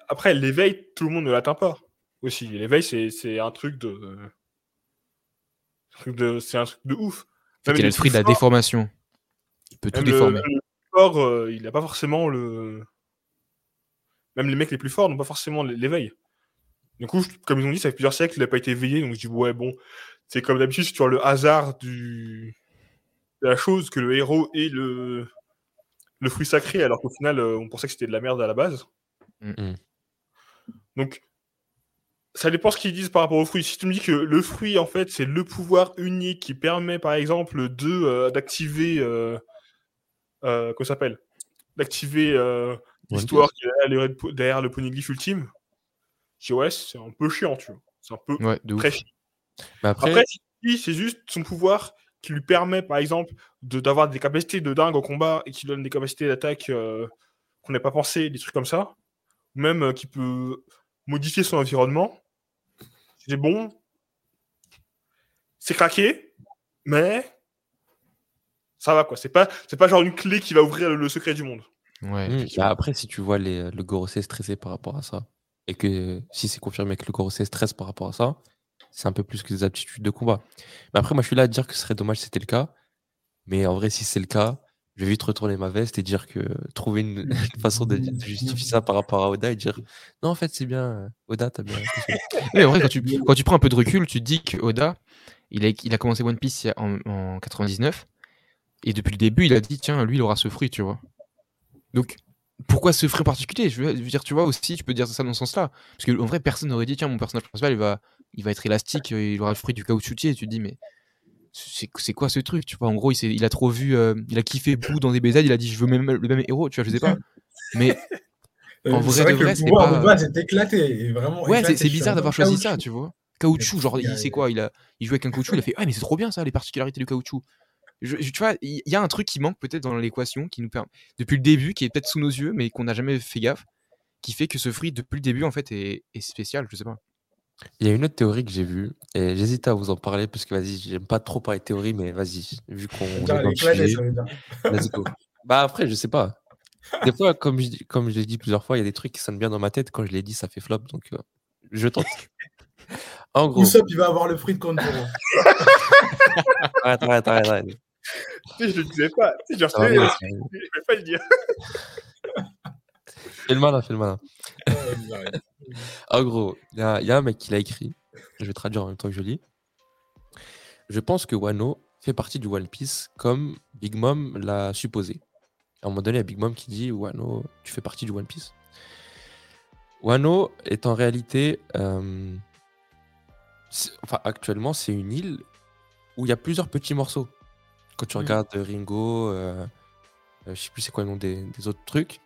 après l'éveil, tout le monde ne l'atteint pas. Aussi, l'éveil, c'est c'est un truc de, de, c'est un truc de ouf. Les le fruit de la déformation. Il peut tout déformer. le euh, il n'a pas forcément le. Même les mecs les plus forts n'ont pas forcément l'éveil. Du coup, comme ils ont dit, ça fait plusieurs siècles qu'il n'a pas été éveillé. Donc je dis, ouais, bon, c'est comme d'habitude, c'est sur le hasard du... de la chose que le héros ait le, le fruit sacré, alors qu'au final, euh, on pensait que c'était de la merde à la base. Mm. Donc, ça dépend ce qu'ils disent par rapport au fruit. Si tu me dis que le fruit, en fait, c'est le pouvoir unique qui permet, par exemple, de euh, d'activer. Euh, euh, ça s'appelle? D'activer euh, l'histoire qui est derrière le, derrière le poneglyph ultime. Je ouais, c'est un peu chiant, tu vois. C'est un peu Ouais, très chiant. Après, Après, c'est juste son pouvoir qui lui permet, par exemple, de- d'avoir des capacités de dingue au combat et qui donne des capacités d'attaque euh, qu'on n'a pas pensé, des trucs comme ça. Même euh, qui peut modifier son environnement. C'est bon. C'est craqué, mais ça va quoi. C'est pas, c'est pas genre une clé qui va ouvrir le, le secret du monde. Ouais, Hmm, bah après, si tu vois les, le Gorosei stressé par rapport à ça, et que si c'est confirmé que le Gorosei stresse par rapport à ça, c'est un peu plus que des aptitudes de combat. Mais après, moi, je suis là à dire que ce serait dommage si c'était le cas. Mais en vrai, si c'est le cas, je vais vite retourner ma veste et dire que trouver une, *laughs* une façon de, de justifier ça par rapport à Oda et dire non, en fait, c'est bien, euh, Oda, t'as bien. *laughs* Mais en vrai, quand tu, quand tu prends un peu de recul, tu te dis que Oda, il a, il a commencé One Piece en, en 99. Et depuis le début, il a dit tiens, lui, il aura ce fruit, tu vois. Donc, pourquoi ce fruit en particulier? Je veux, dire, tu vois, aussi, tu peux dire ça dans ce sens-là. Parce qu'en vrai, personne n'aurait dit tiens, mon personnage principal, il va, il va être élastique, euh, il aura le fruit du caoutchoutier. Et tu te dis mais c'est c'est quoi ce truc tu vois? En gros il, a trop vu euh, il a kiffé Boo dans des BZ il a dit je veux même le même héros tu vois je sais pas mais *laughs* En Euh, vrai c'est de vrai vrai, c'est pas- de base est éclaté. Vraiment Ouais, c'est c'est bizarre d'avoir choisi ça, tu vois. Caoutchouc, genre, il sait quoi il, a, il joue avec un caoutchouc, il a fait Ouais, mais c'est trop bien ça, les particularités du caoutchouc. Je- je- tu vois, il y a un truc qui manque peut-être dans l'équation qui nous permet, depuis le début, qui est peut-être sous nos yeux, mais qu'on n'a jamais fait gaffe, qui fait que ce fruit, depuis le début, en fait, est, est spécial, je sais pas. Il y a une autre théorie que j'ai vue, et j'hésite à vous en parler parce que vas-y, j'aime pas trop parler de théorie, mais vas-y, vu qu'on. Let's go. Bah après, je sais pas. Des fois, comme je, comme je l'ai dit plusieurs fois, il y a des trucs qui sonnent bien dans ma tête. Quand je l'ai dit, ça fait flop. Donc, euh, je tente. En gros, Usopp, il va avoir le fruit de Kontoro. arrête, arrête, arrête, arrête. *laughs* Je le disais pas. Je bien, vais pas le dire. *laughs* Fais le malin, fais le malin. En gros, il y, a il y a un mec qui l'a écrit. Je vais traduire en même temps que je lis. Je pense que Wano fait partie du One Piece comme Big Mom l'a supposé. À un moment donné, il y a Big Mom qui dit Wano, tu fais partie du One Piece. Wano est en réalité. euh, enfin, actuellement, c'est une île où il y a plusieurs petits morceaux. Quand tu Mm. regardes Ringo, euh, euh, je sais plus c'est quoi le nom des, des autres trucs.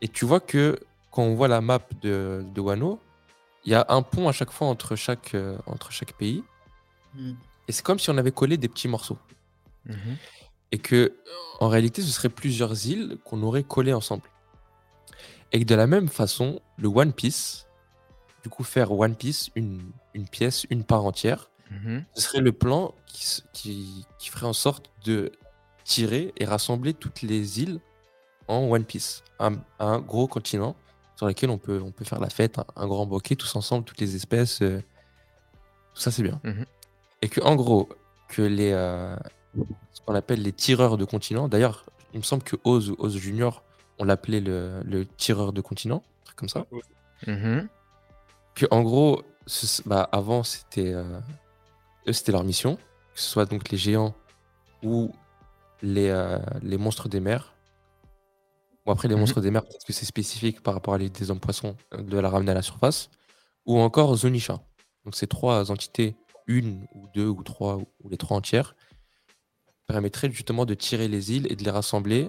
Et tu vois que quand on voit la map de, de Wano, il y a un pont à chaque fois entre chaque, euh, entre chaque pays. Mm. Et c'est comme si on avait collé des petits morceaux. Et que, en réalité, ce serait plusieurs îles qu'on aurait collées ensemble. Et que de la même façon, le One Piece, du coup, faire One Piece, une, une pièce, une part entière, Mhm. ce serait le plan qui, qui, qui ferait en sorte de tirer et rassembler toutes les îles en One Piece, un, un gros continent sur lequel on peut, on peut faire la fête, un, un grand bouquet, tous ensemble, toutes les espèces. euh, tout ça, c'est bien. Mhm. Et que, en gros, que les, euh, ce qu'on appelle les tireurs de continent, d'ailleurs, il me semble que Oz ou Oz Junior, on l'appelait le, le tireur de continent, un truc comme ça. Mhm. Que, en gros, ce- bah, avant, c'était euh, eux, c'était leur mission, que ce soit donc les géants ou les, euh, les monstres des mers. Bon, après, les Mhm. monstres des mers, peut-être que c'est spécifique par rapport à les, des hommes poissons, euh, de la ramener à la surface. Ou encore Zonisha. Donc, ces trois entités, une ou deux ou trois, ou, les trois entières, permettraient justement de tirer les îles et de les rassembler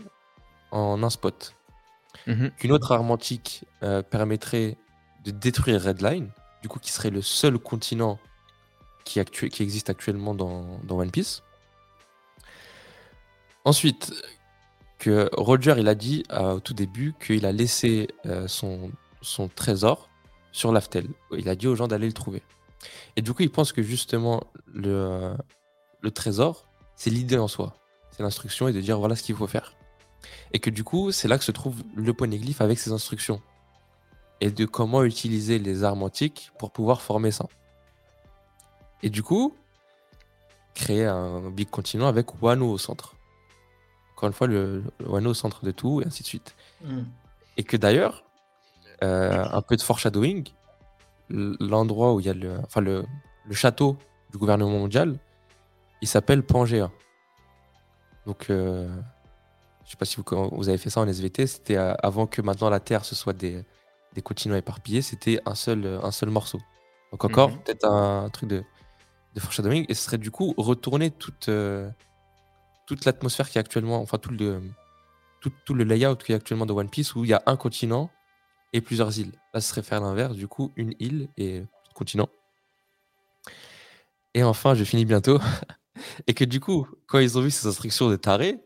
en un spot. Mhm. Qu'une autre arme antique euh, permettrait de détruire Redline, du coup, qui serait le seul continent qui, qui existe actuellement dans, One Piece. Ensuite, que Roger, il a dit euh, au tout début qu'il a laissé euh, son, trésor sur l'Aftel. Il a dit aux gens d'aller le trouver. Et du coup, il pense que justement, le, le trésor, c'est l'idée en soi. C'est l'instruction et de dire voilà ce qu'il faut faire. Et que du coup, c'est là que se trouve le poneglyphe avec ses instructions. Et de comment utiliser les armes antiques pour pouvoir former ça. Et du coup, créer un big continent avec Wano au centre. Encore une fois, le, le Wano au centre de tout, et ainsi de suite. Hmm. Et que d'ailleurs, euh, un peu de foreshadowing, l'endroit où il y a le, enfin le, le château du gouvernement mondial, il s'appelle Pangea. Donc, euh, je sais pas si vous, vous avez fait ça en SVT, c'était avant que maintenant la Terre ce soit des, des continents éparpillés, c'était un seul, un seul morceau. Donc encore Mhm. peut-être un, truc de, de foreshadowing, et ce serait du coup retourner toute, euh, toute l'atmosphère qui est actuellement, enfin tout le, tout, tout le layout qui est actuellement de One Piece où il y a un continent et plusieurs îles. Là, ce serait faire l'inverse, du coup, une île et continent. Et enfin, je finis bientôt. *laughs* et que du coup, quand ils ont vu ces instructions de taré,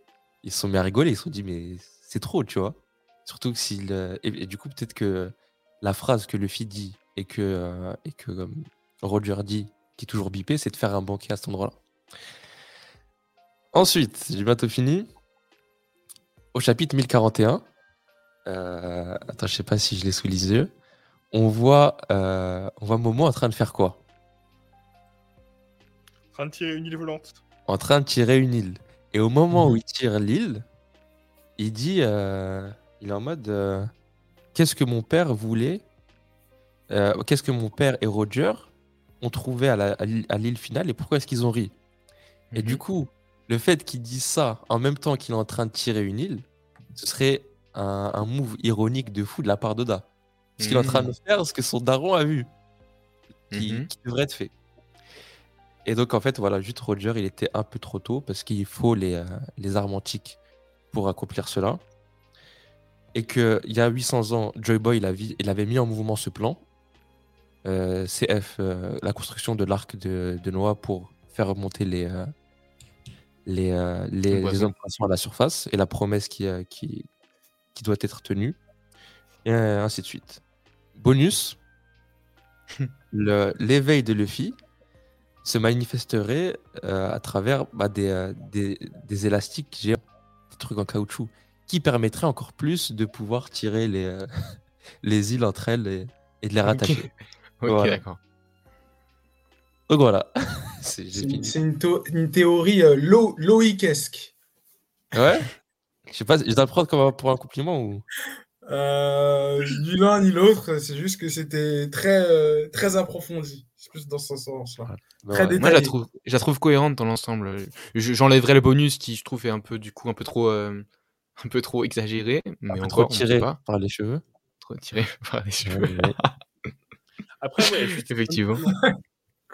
ils se sont mis à rigoler. Ils se sont dit, mais c'est trop, tu vois. Surtout que s'il. euh, Et, du coup, peut-être que la phrase que Luffy dit et que, euh, et que Roger dit, qui est toujours bipé, c'est de faire un banquet à cet endroit-là. Ensuite, j'ai bientôt fini. Au chapitre 1041, euh, attends, je sais pas si je l'ai sous les yeux. On voit, euh, on voit Momo en train de faire quoi? En train de tirer une île volante. En train de tirer une île. Et au moment où il tire l'île, il dit, euh, il est en mode, euh, qu'est-ce que mon père voulait euh, Qu'est-ce que mon père et Roger ont trouvé à la- à l'île finale et pourquoi est-ce qu'ils ont ri? Et du Mhm. coup, le fait qu'il dise ça en même temps qu'il est en train de tirer une île, ce serait un, un move ironique de fou de la part d'Oda. Ce qu'il est en train de faire, ce que son daron a vu, qui, Mhm. qui devrait être fait. Et donc, en fait, voilà, juste Roger, il était un peu trop tôt parce qu'il faut les, euh, les armes antiques pour accomplir cela. Et qu'il y a 800 ans, Joy Boy, il, a vi- il avait mis en mouvement ce plan. Euh, CF, euh, la construction de l'arc de, de Noah pour faire remonter les, euh, les, euh, les, les hommes à la surface et la promesse qui, qui, qui doit être tenue. Et ainsi de suite. Bonus, *laughs* l'éveil de Luffy se manifesterait à travers bah, des, des, des élastiques géants, des trucs en caoutchouc, qui permettraient encore plus de pouvoir tirer les, *laughs* les îles entre elles et, et de les rattacher. Ok, Voilà. d'accord. Donc voilà, *laughs* C'est- j'ai C'est une, fini. c'est une une théorie euh, lo- loïquesque. Ouais Je sais pas, je dois le prendre comme un- pour un compliment ou? Euh, ni l'un ni l'autre, c'est juste que c'était très, euh, très approfondi. C'est plus dans ce sens-là. Bah, Très ouais. détaillé. Moi, je la trouve, je la trouve cohérente dans l'ensemble. Je- J'enlèverais le bonus qui, je trouve, est un peu, du coup, un peu trop, euh, un peu trop exagéré. Mais Un peu encore, trop tiré pas. par les cheveux. Trop tiré *laughs* par les cheveux. Ouais, ouais. Après, ouais, juste- Effectivement.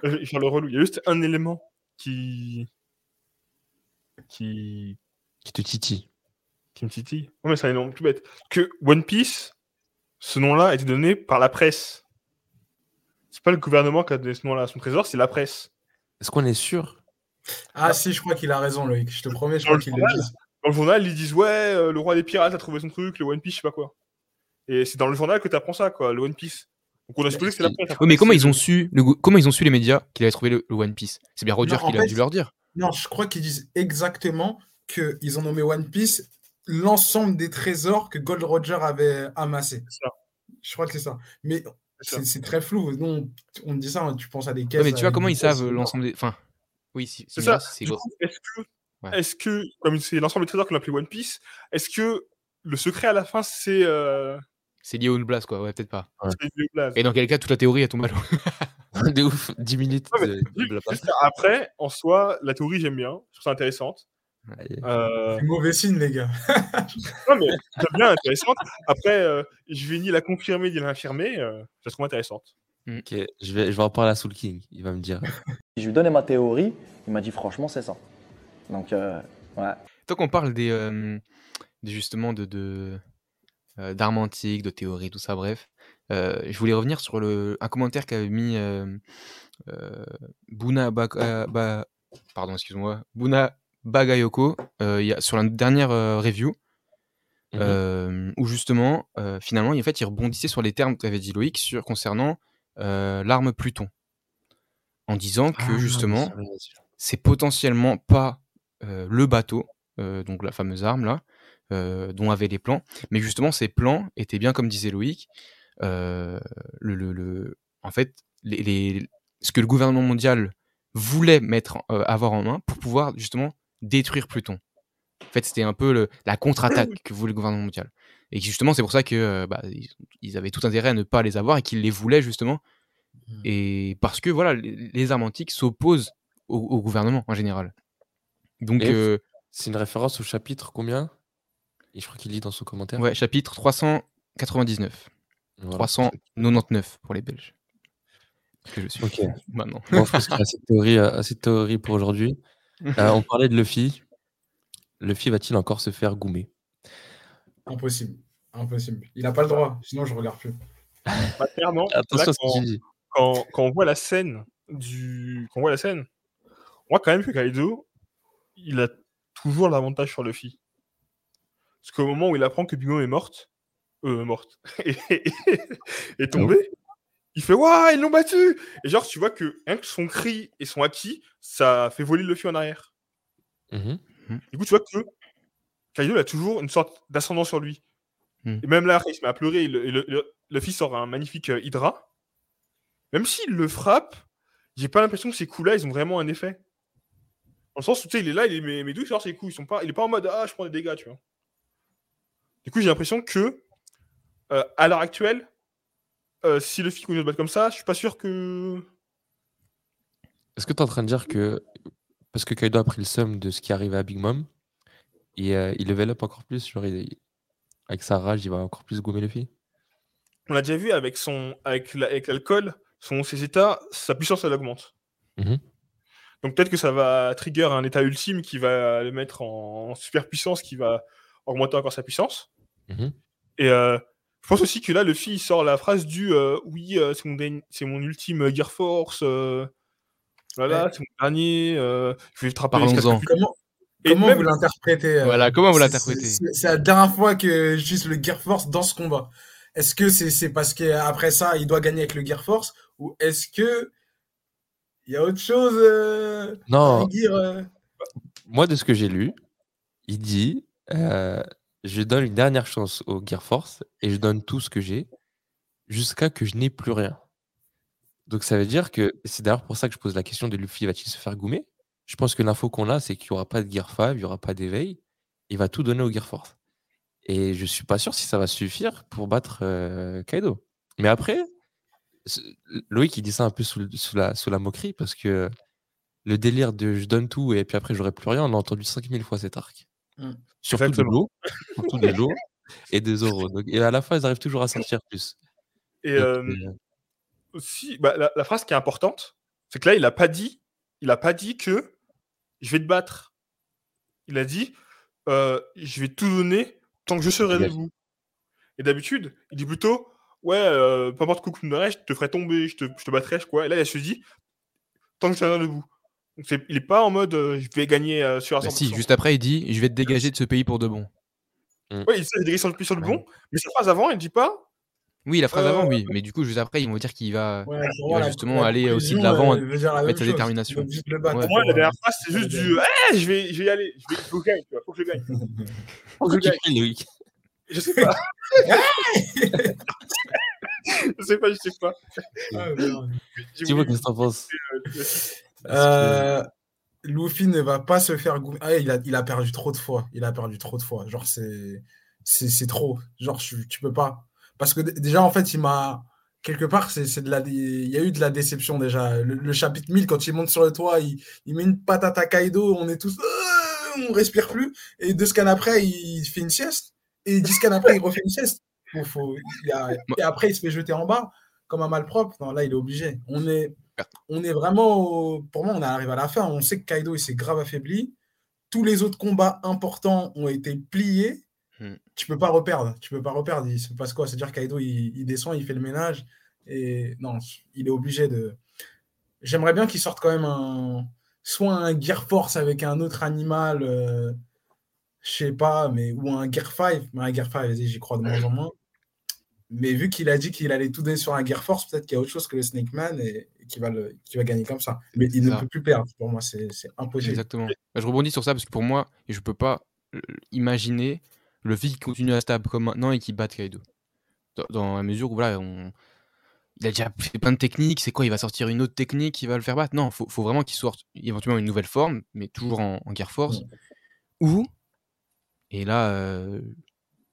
le relou. Il y a juste un élément qui. qui. Qui te titille. qui me titille. Non, mais c'est un élément tout bête. Que One Piece, ce nom-là a été donné par la presse. C'est pas le gouvernement qui a donné ce nom-là à son trésor, c'est la presse. Est-ce qu'on est sûr? Ah si, je crois qu'il a raison, Loïc. Je te promets, je Dans crois qu'il le dit. Dans le journal, ils disent Ouais, euh, le roi des pirates a trouvé son truc, le One Piece, je sais pas quoi. Et c'est dans le journal que tu apprends ça, quoi, le One Piece. Donc on a supposé que c'est la presse. Oui, mais comment ils ont su, le, comment ils ont su les médias qu'il avait trouvé le, le One Piece? C'est bien Roger qui a fait, dû leur dire. Non, je crois qu'ils disent exactement qu'ils ont nommé One Piece l'ensemble des trésors que Gold Roger avait amassés. Ça. Je crois que c'est ça. Mais C'est très flou. Nous, on, on dit ça, hein, tu penses à des caisses. Ouais, mais tu vois comment ils savent l'ensemble des. Enfin, Oui, si, C'est Chimera, ça. est-ce que, Ouais. que, comme c'est l'ensemble des trésors qu'on appelait One Piece, est-ce que le secret à la fin, c'est euh, C'est lié au Blast, quoi. Ouais, peut-être pas. Ouais. Et dans quel cas, toute la théorie, elle tombe à l'eau. *laughs* de ouf, 10 minutes Ouais, de, de Après, en soi, la théorie, j'aime bien. Je trouve ça intéressante. Euh, C'est mauvais signe, les gars. *laughs* non, mais j'aime bien intéressante. Après, euh, je vais ni la confirmer ni l'infirmer. Euh, je la trouve intéressante. Ok, je vais, je vais en parler à Soul King. Il va me dire. *laughs* Je lui donnais ma théorie, il m'a dit franchement c'est ça. Donc euh, ouais. Tant qu'on parle des, euh, des- justement de, de euh, d'armes antiques, de théories, tout ça, bref, euh, je voulais revenir sur le, un commentaire qu'avait mis euh, Buna Ba- pardon, excuse-moi, Buna Bagayoko y a- sur la dernière review. Euh, où justement, finalement, en fait, il rebondissait sur les termes qu'avait dit Loïc sur, concernant l'arme Pluton, en disant que Ah, justement, c'est potentiellement pas le bateau, donc la fameuse arme là, dont avaient les plans, mais justement ces plans étaient bien comme disait Loïc, euh, le, le- le- en fait, les, les- ce que le gouvernement mondial voulait mettre, euh, avoir en main pour pouvoir justement détruire Pluton. En fait, c'était un peu le- la contre-attaque que voulait le gouvernement mondial. Et justement, c'est pour ça que euh, bah, ils, ils avaient tout intérêt à ne pas les avoir et qu'ils les voulaient justement. Mhm. Et parce que voilà, les, les armes antiques s'opposent au, au gouvernement en général. Donc, euh, C'est une référence au chapitre combien? Et je crois qu'il lit dans son commentaire. ouais, chapitre 399. Voilà. 399 pour les Belges. Que je suis Ok. *laughs* maintenant. Bon, je pense qu'il y a assez de théories, euh, assez de théories pour aujourd'hui. *laughs* Euh, on parlait de Luffy. Luffy va-t-il encore se faire goumer? Impossible. Impossible. Il n'a pas le droit, sinon je regarde plus. Bah, clairement, *laughs* Attention là, à ce que quand, tu dis. quand, quand on voit la scène du, quand on voit la scène, on voit quand même que Kaido, il a toujours l'avantage sur Luffy. Parce qu'au moment où il apprend que Big Mom est morte, euh, morte, *laughs* et, est tombée, il fait Waouh, ils l'ont battu Et genre, tu vois que rien que son cri et son haki, ça fait voler Luffy en arrière. Mhm. Du coup, tu vois que Kaido il a toujours une sorte d'ascendant sur lui. Mm. Et même là, il se met à pleurer. et le, et le- le- Luffy sort un magnifique euh, Hydra. Même s'il le frappe, j'ai pas l'impression que ces coups-là, ils ont vraiment un effet. Dans le sens où, tu sais, il est là, il est, mais, mais d'où il sort ses coups? Ils sont pas, Il est pas en mode Ah, je prends des dégâts, tu vois. Du coup, j'ai l'impression que, euh, à l'heure actuelle, euh, si Luffy continue de se battre comme ça, je suis pas sûr que. Est-ce que tu es en train de dire que parce que Kaido a pris le somme de ce qui arrivait à Big Mom, et, euh, il level up encore plus, genre il- avec sa rage, il va encore plus gommer Luffy On l'a déjà vu avec son avec la- avec l'alcool, son ses états, sa puissance elle augmente. Mhm. Donc peut-être que ça va trigger un état ultime qui va le mettre en, en super puissance, qui va augmenter encore sa puissance. Mhm. Et euh, je pense aussi que là, le il sort la phrase du euh, oui, euh, c'est mon, dernier- c'est mon ultime Gear Force. euh, voilà, Ouais. c'est mon dernier. euh, je vais te rappeler. Parlons-en. casque- Comment, Et comment même- vous l'interprétez euh, Voilà, comment vous c'est- l'interprétez C'est c'est la dernière fois que j'utilise le Gear Force dans ce combat. Est-ce que c'est c'est parce qu'après ça, il doit gagner avec le Gear Force ou est-ce que il y a autre chose euh, à Non, dire euh moi de ce que j'ai lu, il dit euh, je donne une dernière chance au Gear Force et je donne tout ce que j'ai jusqu'à que je n'ai plus rien. Donc ça veut dire que c'est d'ailleurs pour ça que je pose la question de Luffy va-t-il se faire goumer? Je pense que l'info qu'on a, c'est qu'il n'y aura pas de Gear 5, il n'y aura pas d'éveil. Il va tout donner au Gear Force. Et je suis pas sûr si ça va suffire pour battre euh, Kaido. Mais après, Loïc il dit ça un peu sous, la, sous la moquerie parce que le délire de je donne tout et puis après j'aurai plus rien, on l'a entendu 5000 fois cet arc. Mm. Surtout de l'eau, *laughs* surtout de l'eau et des euros. Donc, et à la fin, ils arrivent toujours à sortir plus. Et Donc, euh, euh, aussi, bah, la, la phrase qui est importante, c'est que là, il a pas dit, il a pas dit que je vais te battre. Il a dit, euh, je vais tout donner tant que je serai debout. Et d'habitude, il dit plutôt, ouais, euh, peu importe quoi que tu me donnerais, je te ferai tomber, je te, je te battrai, quoi. Et là, il se dit, tant que je serai debout. Il est pas en mode, euh, je vais gagner euh, sur un Bah 100%. si, juste après, il dit Je vais te dégager de ce pays pour de bon. Ouais, il sait dégager sur le, sur le Ouais. bon, mais cette phrase avant, il dit pas, Oui, la phrase Euh, avant, oui. Mais du coup, juste après, ils vont dire qu'il va. Ouais, il justement aller aussi de l'avant, euh, même sa détermination. Ouais. pour moi, la dernière euh, phrase, c'est juste ouais, du, eh, je vais, je vais y aller, je vais, faut que je gagne, tu vois, faut que je gagne. Faut que je tu gagne. *laughs* Je sais pas. je sais pas, je sais pas. Dis-moi voulu- qu'est-ce que t'en penses. Euh, que- Luffy ne va pas se faire. gou- Ah, il, a, il a perdu trop de fois. Il a perdu trop de fois. Genre, c'est c'est c'est trop. Genre, tu, tu peux pas. Parce que d- déjà, en fait, il m'a. Quelque part, c'est c'est de la... il y a eu de la déception déjà. Le, le chapitre 1000, quand il monte sur le toit, il, il met une patate à Kaido, on est tous. Euh, On respire plus. Et deux scans après, il fait une sieste. Et dix scans après, il refait une sieste. Faut- faut- il a- Et après, il se fait jeter en bas comme un malpropre. Non, là, il est obligé. On est, on est vraiment. au- Pour moi, on arrive à la fin. On sait que Kaido, il s'est grave affaibli. Tous les autres combats importants ont été pliés. Hmm. Tu peux pas reperdre. Tu peux pas reperdre. Il se passe quoi? C'est-à-dire Kaido, il, il descend, il fait le ménage. Et non, il est obligé de. J'aimerais bien qu'il sorte quand même un. Soit un Gear Force avec un autre animal. euh, Je sais pas, mais. Ou un Gear 5. Mais un Gear 5, vas-y, j'y crois de moins en moins. Mais vu qu'il a dit qu'il allait tout donner sur un Gear Force, peut-être qu'il y a autre chose que le Snake Man et, et qu'il va, le, qu'il va gagner comme ça. Mais il ne peut plus perdre. Pour moi, c'est impossible. Exactement. Bah, je rebondis sur ça parce que pour moi, je peux pas euh, imaginer le fait qu'il continue à stable comme maintenant et qu'il batte Kaido. Dans, dans la mesure où voilà, on... il a déjà fait plein de techniques, c'est quoi Il va sortir une autre technique qui va le faire battre? Non, faut, faut vraiment qu'il sorte éventuellement une nouvelle forme, mais toujours en, en Gear Force. Ou, et là, euh,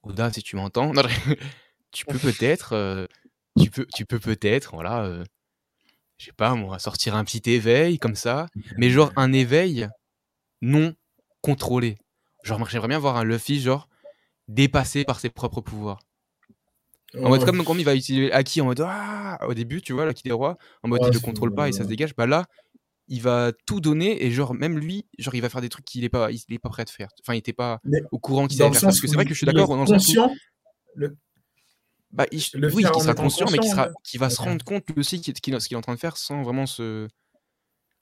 Oda, si tu m'entends, *laughs* tu peux peut-être, euh, tu peux, tu peux peut-être, voilà, euh, je sais pas moi, sortir un petit éveil comme ça, mais genre un éveil non contrôlé. Genre, j'aimerais bien voir un Luffy, genre, dépassé par ses propres pouvoirs. En mode, comme quand il va utiliser Aki en mode, ah, au début, tu vois, l'Aki des rois, en mode, il c'est- contrôle pas et ça se dégage. Bah là, il va tout donner et genre, même lui, genre, il va faire des trucs qu'il est pas, il est pas prêt à faire. Enfin, il était pas Mais au courant qu'il allait faire. Parce que c'est vrai que je suis d'accord le où, bah, il- le oui, en sera conscient, mais conscient, sera, qu'il va se rendre compte lui aussi qu'il- qu'il- ce qu'il est en train de faire sans vraiment se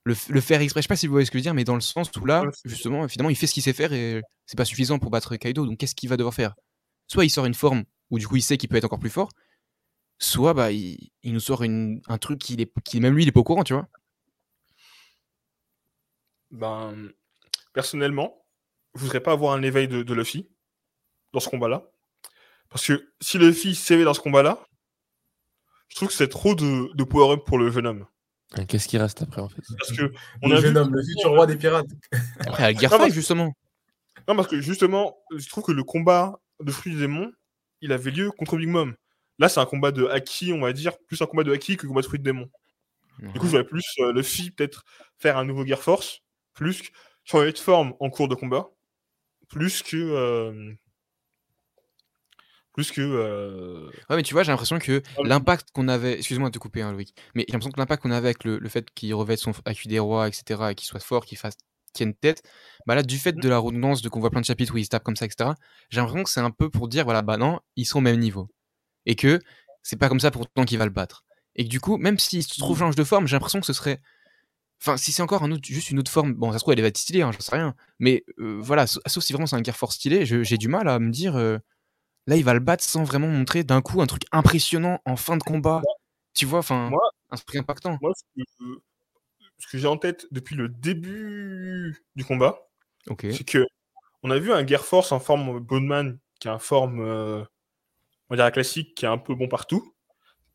le, faire exprès. Je sais pas si vous voyez ce que je veux dire, mais dans le sens où là, justement, finalement, il fait ce qu'il sait faire et c'est pas suffisant pour battre Kaido. Donc, qu'est-ce qu'il va devoir faire? Soit il sort une forme où du coup il sait qu'il peut être encore plus fort, soit bah il, il nous sort une, un truc qu'il est, qui même lui il est pas au courant, tu vois. Ben, personnellement, je voudrais pas avoir un éveil de, de Luffy dans ce combat-là. Parce que si Luffy s'éveille dans ce combat-là, je trouve que c'est trop de, de power-up pour le jeune homme. Et Qu'est-ce qui reste après en fait? Parce que on le a jeune vu- homme, le futur roi des pirates. *laughs* Après, à Gear Non, 5, parce- justement. Non, parce que justement, je trouve que le combat de Fruit du Démon, il avait lieu contre Big Mom. Là, c'est un combat de Haki, on va dire, plus un combat de Haki que un combat de Fruit du Démon. Du coup, je voudrais plus euh, Luffy peut-être faire un nouveau Gear Force, plus que changer de forme en cours de combat, plus que. euh, plus que. euh, Ouais, mais tu vois, j'ai l'impression que Ah l'impact qu'on avait. Excuse-moi de te couper, hein, Loïc. Mais j'ai l'impression que l'impact qu'on avait avec le, le fait qu'il revête son accu des rois, etc., et qu'il soit fort, qu'il fasse tienne tête, bah là, du fait de la redondance, de qu'on voit plein de chapitres où il se tape comme ça, etc., j'ai l'impression que c'est un peu pour dire, voilà, bah non, ils sont au même niveau. Et que c'est pas comme ça pour autant qu'il va le battre. Et que du coup, même s'il se trouve change de forme, j'ai l'impression que ce serait. Enfin, si c'est encore un autre, juste une autre forme, bon, ça se trouve, elle va être stylée, hein, j'en sais rien. Mais euh, voilà, sa- sauf si vraiment c'est un Gear Force stylé, j'ai du mal à me dire. euh, Là, il va le battre sans vraiment montrer d'un coup un truc impressionnant en fin de combat. Tu vois, enfin, un truc impactant. moi, ce que, j'ai en tête depuis le début du combat, c'est que on a vu un Gear Force en forme Boneman, qui est en forme, euh, on va dire, classique, qui est un peu bon partout.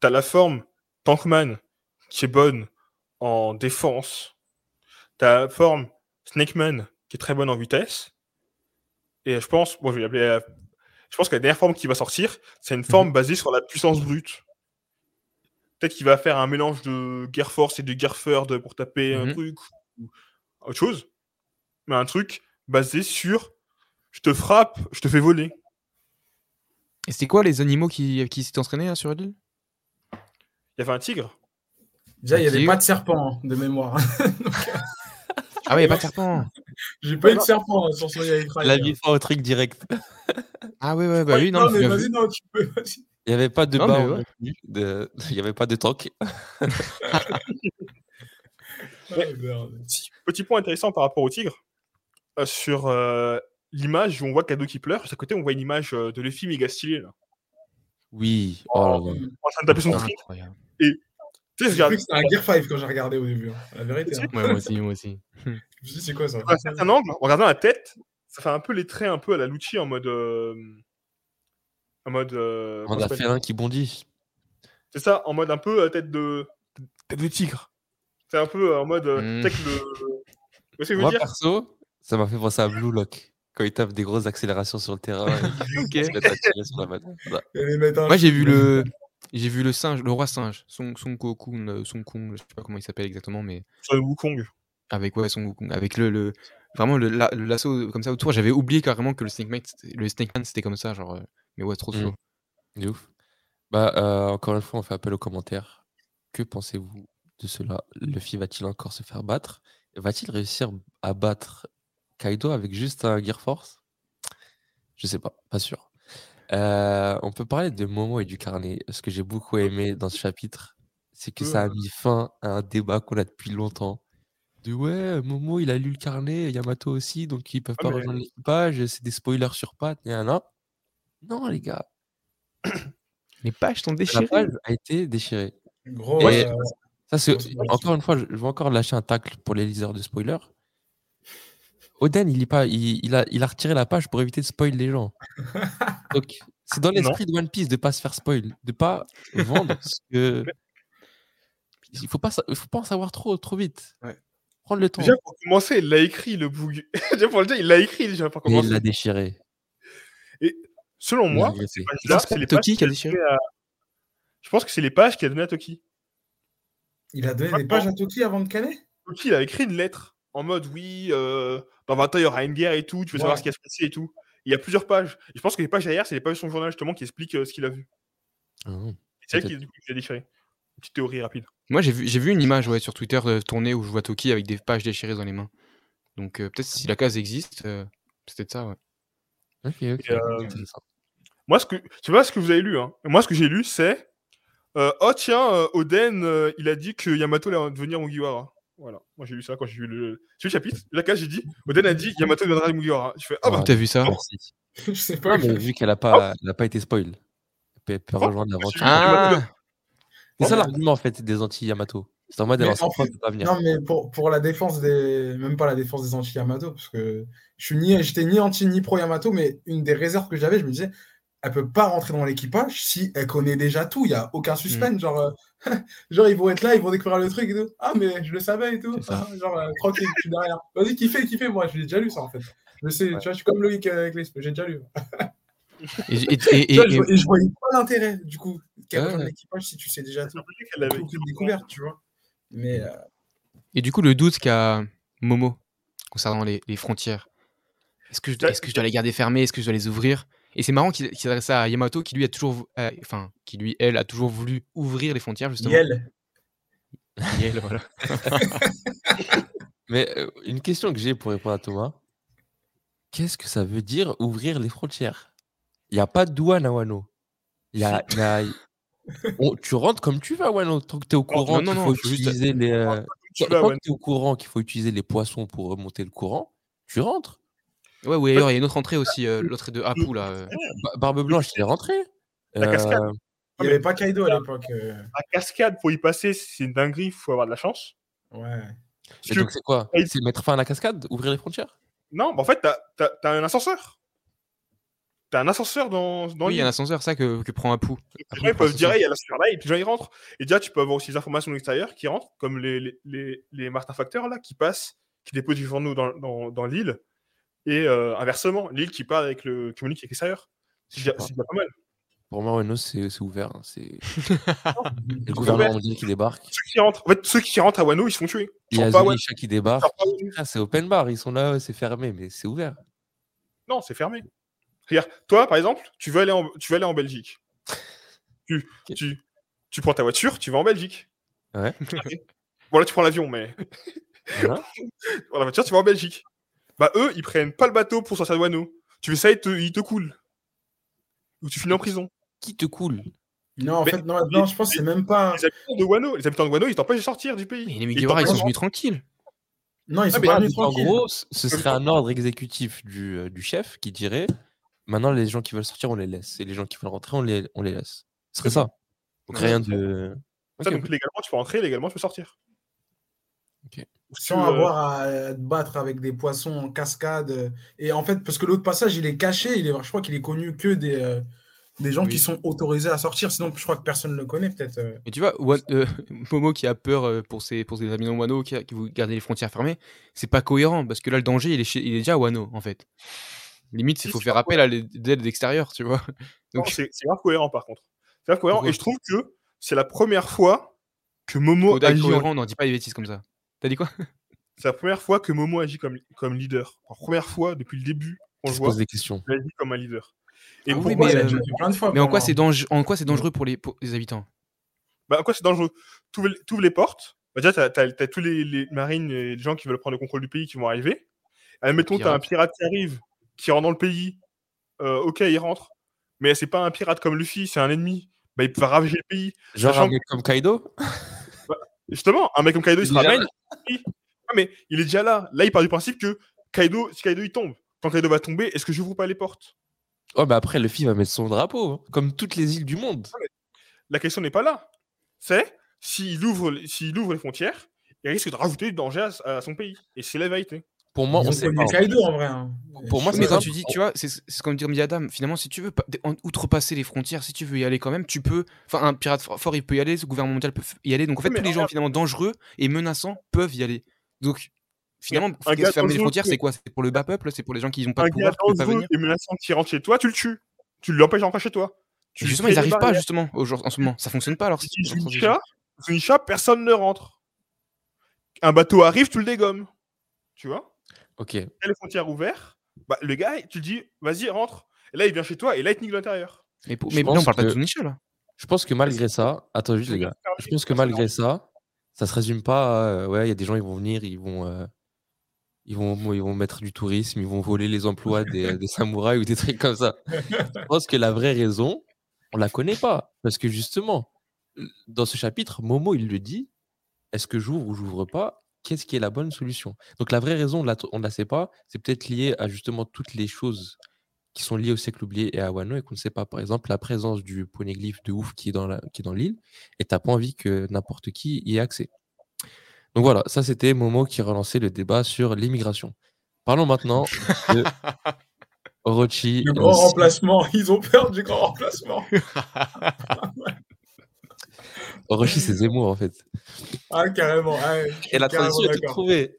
T'as la forme Tankman, qui est bonne en défense. T'as la forme Snakeman, qui est très bonne en vitesse. Et je pense, bon, je vais l'appeler la- Je pense que la dernière forme qui va sortir, c'est une forme basée sur la puissance brute. Peut-être qu'il va faire un mélange de Gear Force et de Gear Third pour taper un Mhm. truc ou autre chose. Mais un truc basé sur je te frappe, je te fais voler. Et c'était quoi les animaux qui, qui s'étaient entraînés sur l'île? Il y avait un tigre. Déjà, il n'y avait pas de serpent hein, de mémoire. *laughs* Ah ouais, y a pas de serpent. J'ai pas eu de serpent hein, sur Yahya La vie au truc direct. Ah ouais, ouais, bah oui, non, non, mais vas-y, non, tu peux. vas-y. Il n'y avait pas de Non, ouais. de- Il n'y avait pas de tank. *laughs* Petit point intéressant par rapport au tigre. Euh, sur euh, l'image où on voit Kado qui pleure, à côté on voit une image euh, de Luffy méga stylé là. Oui. Oh là. En train de taper son fric. Tu sais, je J'ai regarde cru que c'était un Gear 5 quand j'ai regardé au début. hein. La vérité. hein. Ouais, moi aussi, moi aussi. Je me suis dit, c'est quoi ça? À un certain angle, en regardant la tête, ça fait un peu les traits un peu à la Lucci en mode. euh, en mode. euh, On a fait un qui bondit. C'est ça, en mode un peu euh, tête de. tête de tigre. C'est un peu euh, en mode. euh, Mm. le. que veux Moi, dire? perso, ça m'a fait penser à Blue Lock. Quand il tape des grosses accélérations sur le terrain, *laughs* Ok. sur la. Voilà. Moi, j'ai vu le. J'ai vu le singe, le roi singe, Son, Son Gokun, euh, Son Kung, je sais pas comment il s'appelle exactement, mais le Wukong. avec ouais, Son Gokun, avec le, le vraiment le, la- le lasso comme ça autour. J'avais oublié carrément que le Snake Man, c'était- le Snake Man c'était comme ça, genre. euh, mais ouais, trop Mm. chaud. De ouf. Bah, euh, encore une fois, on fait appel aux commentaires. Que pensez-vous de cela? Luffy va-t-il encore se faire battre? Va-t-il réussir à battre Kaido avec juste un Gear Force? Je sais pas, pas sûr. Euh, on peut parler de Momo et du carnet. Ce que j'ai beaucoup aimé dans ce chapitre, c'est que ça a mis fin à un débat qu'on a depuis longtemps. De ouais, Momo il a lu le carnet, Yamato aussi, donc ils peuvent Ah, pas mais- rejoindre l'équipage, c'est des spoilers sur pattes, et non. Non, les gars, *clears throat* Les pages sont la déchirées. page a été déchirée. Gros, Et- euh, Ça, c'est encore une fois, je vais encore lâcher un tacle pour les liseurs de spoilers. Oden, il, pas, il, il a, il a retiré la page pour éviter de spoil les gens. *laughs* Donc, c'est dans l'esprit de One Piece de pas se faire spoil, de pas *laughs* vendre ce que. Il faut pas, sa- il faut pas en savoir trop, trop vite. Ouais. Prendre le temps. Déjà, pour commencer, il l'a écrit, le boug. *laughs* Déjà, pour le dire, il l'a écrit déjà pour Et il commencer. l'a déchiré. Selon Il a moi, C'est là, pas c'est les pages qui a déchiré à- Je pense que c'est les pages qu'il a donné à Toki. il a donné des pages à Toki avant de canner Toki, il a écrit une lettre en mode oui, euh, dans 20 ans, il y aura une guerre et tout, tu veux savoir ce qui va se passer et tout. Il y a plusieurs pages. Et je pense que les pages derrière, c'est les pages de son journal justement qui expliquent euh, ce qu'il a vu. Ah, C'est elle qui l'a déchiré. Une petite théorie rapide. Moi, j'ai vu, une image ouais, sur Twitter euh, tournée où je vois Toki avec des pages déchirées dans les mains. Donc euh, peut-être si la case existe, euh, c'est peut-être ça. Ouais. Ok, ok. Et, euh, intéressant. Moi, ce que, je sais pas ce que vous avez lu. Hein. Moi, ce que j'ai lu, c'est euh, Oh, tiens, Oden, euh, il a dit que Yamato allait devenir Mugiwara. Voilà. Moi, j'ai lu ça quand j'ai vu le, j'ai vu le chapitre. La case, j'ai dit Oden a dit Yamato deviendra Mugiwara. Je fais Ah bah, Ouais. T'as vu ça Merci. *laughs* Je sais pas. Non, mais vu qu'elle n'a pas, elle a pas été spoil, elle peut, Oh, rejoindre l'aventure. Ah C'est ça l'argument en fait des anti-Yamato. C'est en mode elle en fait- pas venir. Non, mais pour, pour la défense des. Même pas la défense des anti-Yamato, parce que je suis ni, j'étais ni anti ni pro-Yamato, mais une des réserves que j'avais, je me disais, elle peut pas rentrer dans l'équipage si elle connaît déjà tout. Il n'y a aucun suspense. Genre, euh, *laughs* genre, ils vont être là, ils vont découvrir le truc et tout. Ah, mais je le savais et tout. *laughs* Genre, euh, tranquille, je suis derrière. Vas-y, kiffez, kiffez. Moi, je l'ai déjà lu, ça, en fait. Je sais, tu vois, je suis comme Loïc euh, avec les j'ai déjà lu. Et, et- et- *laughs* Tu vois, et- je, et je voyais pas l'intérêt, du coup, qu'elle Ouais. l'équipage si tu sais déjà tout. qu'elle avait. Tout est découverte, tu vois. Mais. euh, et du coup, le doute qu'a Momo concernant les, les frontières. Est-ce que, je, Ouais. est-ce que je dois les garder fermées? Est-ce que je dois les ouvrir? Et c'est marrant qu'il s'adresse ça à Yamato, qui lui a toujours, euh, enfin, qui lui, elle, a toujours voulu ouvrir les frontières justement. Yel. Yel, voilà. *laughs* Mais euh, une question que j'ai pour répondre à Thomas. Qu'est-ce que ça veut dire ouvrir les frontières? Il n'y a pas de douane à Wano. Il y a, il y a- On- tu rentres comme tu à Wano. Tant que tu es au courant qu'il faut juste- les. euh, Tu vas, tant que es au courant qu'il faut utiliser les poissons pour remonter le courant, tu rentres. Ouais, oui, d'ailleurs, il y a une autre entrée aussi, euh, l'autre est de Apu, là. euh. Ba- Barbe Blanche, il est rentré. La cascade. Euh, Il n'y avait pas Kaido à l'époque. euh, La cascade, pour y passer, c'est une dinguerie, il faut avoir de la chance. Ouais. et Tu- donc, c'est quoi? Et- C'est mettre fin à la cascade? Ouvrir les frontières? Non, bah en fait, t'as as, un ascenseur. T'as un ascenseur dans, dans Oui, il y a l'île. un ascenseur, ça, que, que prend Apu. Les Après, gens, il ils peuvent dire, il y a l'ascenseur là, et puis les gens, ils rentrent. Et déjà, tu peux avoir aussi des informations de l'extérieur qui rentrent, comme les, les, les, les Martin Facteurs, là, qui passent, qui déposent du journaux dans, dans, dans l'île. Et euh, inversement, l'île qui part avec le communique avec l'extérieur. C'est déjà, c'est déjà pas mal. Pour moi, Wano, c'est c'est ouvert. hein, C'est *laughs* le gouvernement mondial qui débarque. Ceux qui rentrent, en fait, ceux qui rentrent à Wano, ils se font tuer. Ils Il y a pas qui débarque. Ah, c'est open bar, ils sont là, c'est fermé, mais c'est ouvert. Non, c'est fermé. Regarde, toi, par exemple, tu veux aller en, tu veux aller en Belgique. *laughs* Tu, tu, tu prends ta voiture, tu vas en Belgique. Ouais. *laughs* Bon, là, tu prends l'avion, mais Voilà. Dans la voiture, tu vas en Belgique. Bah, eux, ils prennent pas le bateau pour sortir de Wano. Tu fais ça, ils te, ils te coulent. Ou tu finis en prison. Qui te coule Non, en Mais- fait, non, non, je pense que c'est même pas. Les habitants de Wano, les habitants de Wano, ils t'empêchent de sortir du pays. Mais les Ils Mugiwara, ils sont venus tranquilles. Non, ils sont mais pas en venus En tranquilles. gros, ce serait un ordre exécutif du, euh, du chef qui dirait maintenant, les gens qui veulent sortir, on les laisse. Et les gens qui veulent rentrer, on les, on les laisse. Ce serait ça. Donc rien de. Ça, donc légalement, tu peux rentrer, légalement, tu peux sortir. Ok. Sans euh, avoir à te battre avec des poissons en cascade. euh, Et en fait, parce que l'autre passage, il est caché, il est, je crois qu'il est connu que des, euh, des gens Oui. qui sont autorisés à sortir. Sinon, je crois que personne ne le connaît, peut-être. euh. Et tu vois, euh, *laughs* Momo qui a peur euh, pour ses, pour ses amis non Wano, qui, a- qui veut garder les frontières fermées, c'est pas cohérent parce que là, le danger, il est, chez- il est déjà à Wano en fait. Limite, il faut faire appel à l'aide extérieure, tu vois. *laughs* Non, Donc, c'est c'est grave cohérent par contre. C'est grave cohérent Pourquoi et je trouve que c'est la première fois que Momo Oda en- cohérent, n'en dis pas des bêtises comme ça. T'as dit quoi? C'est la première fois que Momo agit comme, comme leader. La première fois depuis le début se voit, pose des questions. il agit comme un leader. Et Ah oui, mais, euh, plein de fois. Mais en quoi c'est dangereux, en quoi c'est dangereux pour les, pour les habitants? Bah, en quoi c'est dangereux? Tu ouvres les portes, bah, déjà, tu as, tous les, les marines et les gens qui veulent prendre le contrôle du pays qui vont arriver. Admettons, tu as un pirate qui arrive, qui rentre dans le pays. Euh, ok, il rentre. Mais c'est pas un pirate comme Luffy, c'est un ennemi. Bah, il peut ravager le pays. Genre Sachant un mec comme Kaido? Justement, un mec comme Kaido, il se ramène. il- Ah, mais il est déjà là. Là, il part du principe que Kaido, si Kaido il tombe, quand Kaido va tomber, est-ce que j'ouvre pas les portes? Oh, mais après, Luffy va mettre son drapeau, hein, comme toutes les îles du monde. La question n'est pas là. C'est s'il ouvre, s'il ouvre les frontières, il risque de rajouter du danger à, à son pays. Et c'est la vérité. Pour moi, Ils on sait pas. Kaido en vrai. hein. Pour moi, mais c'est quand tu dis, tu vois, c'est c'est comme dire dit Adam, finalement, si tu veux pas- outrepasser les frontières, si tu veux y aller quand même, tu peux. Enfin, un pirate fort, il peut y aller, le gouvernement mondial peut y aller. Donc en fait, mais tous les gens finalement dangereux et menaçants peuvent y aller. Donc finalement, fermer les frontières, c'est quoi? C'est pour le bas peuple C'est pour les gens qui n'ont pas de pouvoir, qui pas venir? et menaçant qui rentre chez toi, tu le tues. Tu l'empêches d'entrer chez toi. Tu Justement, ils des arrivent pas justement en ce moment. Ça fonctionne pas alors. Zunisha, personne ne rentre. Un bateau arrive, tu le dégommes. Tu vois? Ok. T'as les frontières ouvertes, bah, le gars, tu dis, vas-y, rentre. Et là, il vient chez toi et là, il te nique de l'intérieur. Mais, pour- Je mais pense non, on parle pas de que- Zunisha là. Je pense que malgré ça, attends juste les gars, je pense que malgré ça, ça se résume pas à, euh, ouais, il y a des gens, ils vont venir, ils vont, euh, ils vont, ils vont mettre du tourisme, ils vont voler les emplois *laughs* des, des samouraïs ou des trucs comme ça. Je pense que la vraie raison, on la connaît pas. Parce que justement, dans ce chapitre, Momo, il le dit, est-ce que j'ouvre ou j'ouvre pas? Qu'est-ce qui est la bonne solution? Donc la vraie raison, on ne la sait pas. C'est peut-être lié à justement toutes les choses qui sont liées au siècle oublié et à Wano et qu'on ne sait pas. Par exemple, la présence du poneglyphe de ouf qui est dans l'île et t'as pas envie que n'importe qui y ait accès. Donc voilà, ça c'était Momo qui relançait le débat sur l'immigration. Parlons maintenant de *laughs* Orochi. Le grand remplacement. Ils ont peur du grand remplacement. *laughs* *laughs* Orochi, c'est Zemmour en fait. Ah, carrément. suis Et la transition est trouvée.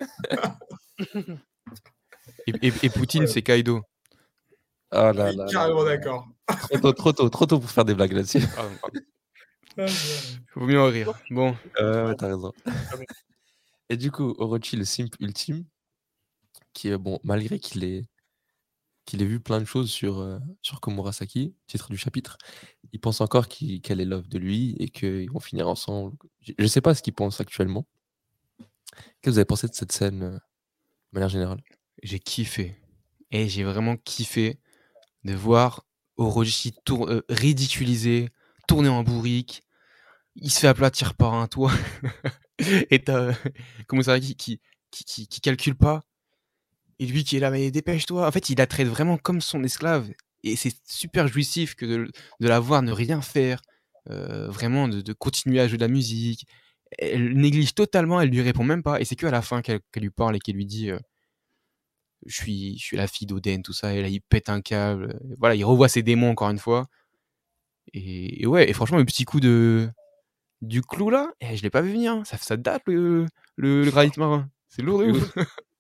Et, et- et Poutine, c'est Kaido. Ah là là carrément d'accord. Trop tôt, trop tôt, trop tôt pour faire des blagues là-dessus. Ah. Ah. Faut mieux en rire. Bon, Euh, ouais, t'as raison. Et du coup, Orochi, le simp ultime, qui est bon, malgré qu'il ait, qu'il ait vu plein de choses sur, euh, sur Komurasaki, titre du chapitre, il pense encore qu'elle est love de lui et qu'ils vont finir ensemble. Je ne sais pas ce qu'il pense actuellement. Qu'est-ce que vous avez pensé de cette scène euh, de manière générale? J'ai kiffé. Et j'ai vraiment kiffé de voir Orochi tour- euh, ridiculisé, tourner en bourrique. Il se fait aplatir par un toit. *laughs* et t'as Komurasaki qui, qui, qui, qui calcule pas. Et lui qui est là, mais dépêche-toi. En fait, il la traite vraiment comme son esclave. Et c'est super jouissif que de, de la voir ne rien faire. euh, vraiment, de, de continuer à jouer de la musique. Elle néglige totalement, elle lui répond même pas. Et c'est que à la fin qu'elle qu'elle lui parle et qu'elle lui dit euh, je suis, je suis la fille d'Oden, tout ça. Et là, il pète un câble. Voilà, il revoit ses démons encore une fois. Et, et ouais, et franchement, le petit coup de du clou là, eh, je l'ai pas vu venir. Ça, ça date le, le, le granit marin. C'est lourd de ouf. *laughs*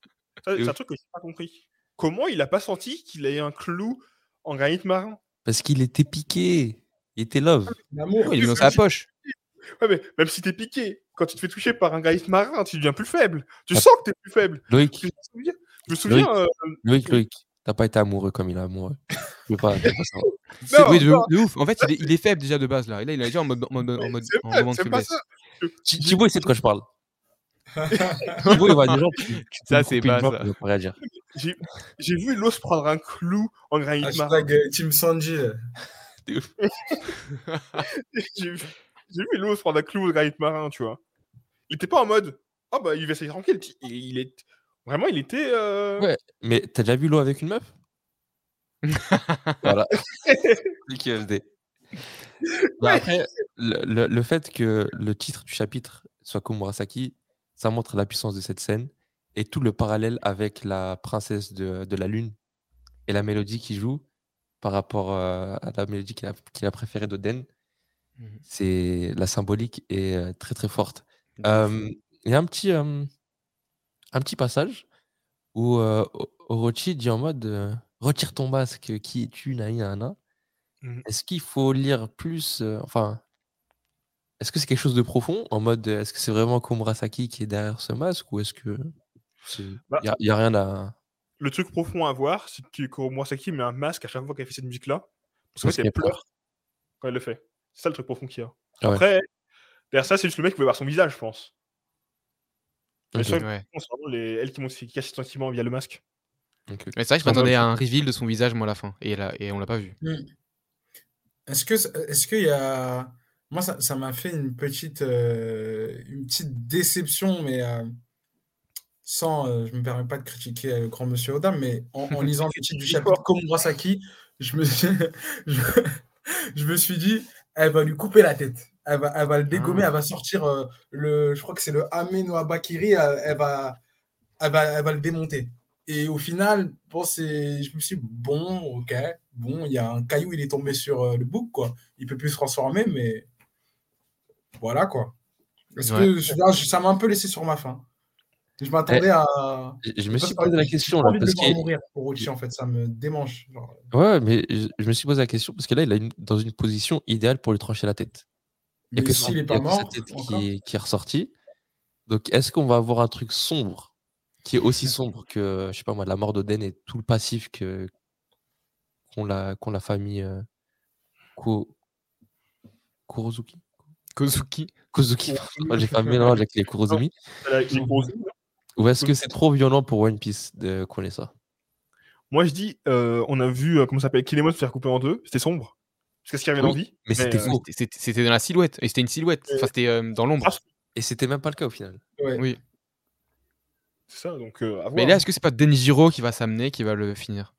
C'est un truc que j'ai pas compris. Comment il a pas senti qu'il ait un clou en granit marin? Parce qu'il était piqué. Il était love. L'amour. Ouais, il est dans sa poche. Ouais, mais même si t'es piqué, quand tu te fais toucher par un granit marin, tu deviens plus faible. Tu Ah. sens que t'es plus faible. Loïc, Je me souviens, je me souviens euh, Loïc, Loïc, t'as pas été amoureux comme il est amoureux. Je pas, je peux pas savoir. *laughs* C'est- Non, oui, de, non. de ouf. En fait, il est, il est faible déjà de base là. Et là, il est déjà en mode, en mode, en mode, c'est en pas, moment de c'est pas faiblesse. ça. Thi- Thibaut, il sait de quoi je parle. *laughs* Thibaut, il va des gens. Tu, tu peux Ça, c'est ça. pas réagir. J'ai j'ai vu l'os prendre un clou en granit marin. Hashtag euh, Team Sanji. *laughs* *laughs* J'ai vu, j'ai vu l'os prendre un clou au granit marin, tu vois. Il était pas en mode, oh bah il va essayer tranquille. Il, il est vraiment, il était. euh, Ouais. Mais t'as déjà vu l'eau avec une meuf? Voilà. QFD. Bah après, le, le- le fait que le titre du chapitre soit Komurasaki, ça montre la puissance de cette scène et tout le parallèle avec la princesse de, de la lune et la mélodie qui joue. par rapport euh, à la mélodie qu'il a, préférée d'Oden. Mhm. C'est la symbolique est euh, très très forte. Euh, Il y a un petit, euh, un petit passage où euh, Orochi dit en mode retire ton masque, qui es-tu, nana. Mhm. Est-ce qu'il faut lire plus, enfin, est-ce que c'est quelque chose de profond en mode est-ce que c'est vraiment Komurasaki qui est derrière ce masque ou est-ce que il Bah, n'y a, y a rien à. Le truc profond à voir, c'est que Kuromurasaki met un masque à chaque fois qu'elle fait cette musique-là. Parce Parce qu'elle elle pleure. pleure quand elle le fait. C'est ça le truc profond qu'il y a. Ah ouais. Après, derrière ça, c'est juste le mec qui veut voir son visage, je pense. Mais Ouais. c'est vraiment les... elle qui montre ses sentiments via le masque. Mais c'est vrai que je m'attendais à un reveal de son visage, moi, à la fin. Et, là, et on l'a pas vu. Est-ce que est-ce qu'il y a moi ça m'a fait une petite euh, une petite déception mais euh, sans euh, je me permets pas de critiquer euh, grand monsieur Oda mais en, en *laughs* lisant le titre du chapitre Komurasaki je me suis *laughs* je, je me suis dit elle va lui couper la tête. Elle va elle va le dégommer Ah. elle va sortir euh, le je crois que c'est le Ame no Abakiri elle, elle va elle va elle va le démonter. Et au final bon je me suis dit, bon ok bon il y a un caillou il est tombé sur le bouc quoi. Il peut plus se transformer mais voilà quoi est-ce que là, ça m'a un peu laissé sur ma faim je m'attendais à Je me Parce suis posé la question là parce que mourir pour en fait ça me démange genre. ouais, mais je, je me suis posé la question parce que là il est une- dans une position idéale pour lui trancher la tête. Il a mais que, son- est il y pas sa mort tête qui est, qui est ressortie. Donc est-ce qu'on va avoir un truc sombre qui est aussi sombre que je sais pas moi la mort d'Oden et tout le passif que qu'ont la la famille euh, Ko- Kurozuki? Kozuki. Kozuki j'ai fait un mélange avec les Kurozumi gros. ou est-ce que c'est trop violent pour One Piece de ait ça? Moi, je dis, euh, on a vu, euh, comment ça s'appelle, Kinemon se faire couper en deux. C'était sombre. Jusqu'à ce qu'il revienne Oui, en vie. mais c'était euh, faux. C'était- C'était dans la silhouette. Et c'était une silhouette. Enfin, c'était euh, dans l'ombre. Ah, et c'était même pas le cas au final Ouais. Oui. C'est ça, donc euh, à Mais là, est-ce que c'est pas Denjiro qui va s'amener, qui va le finir?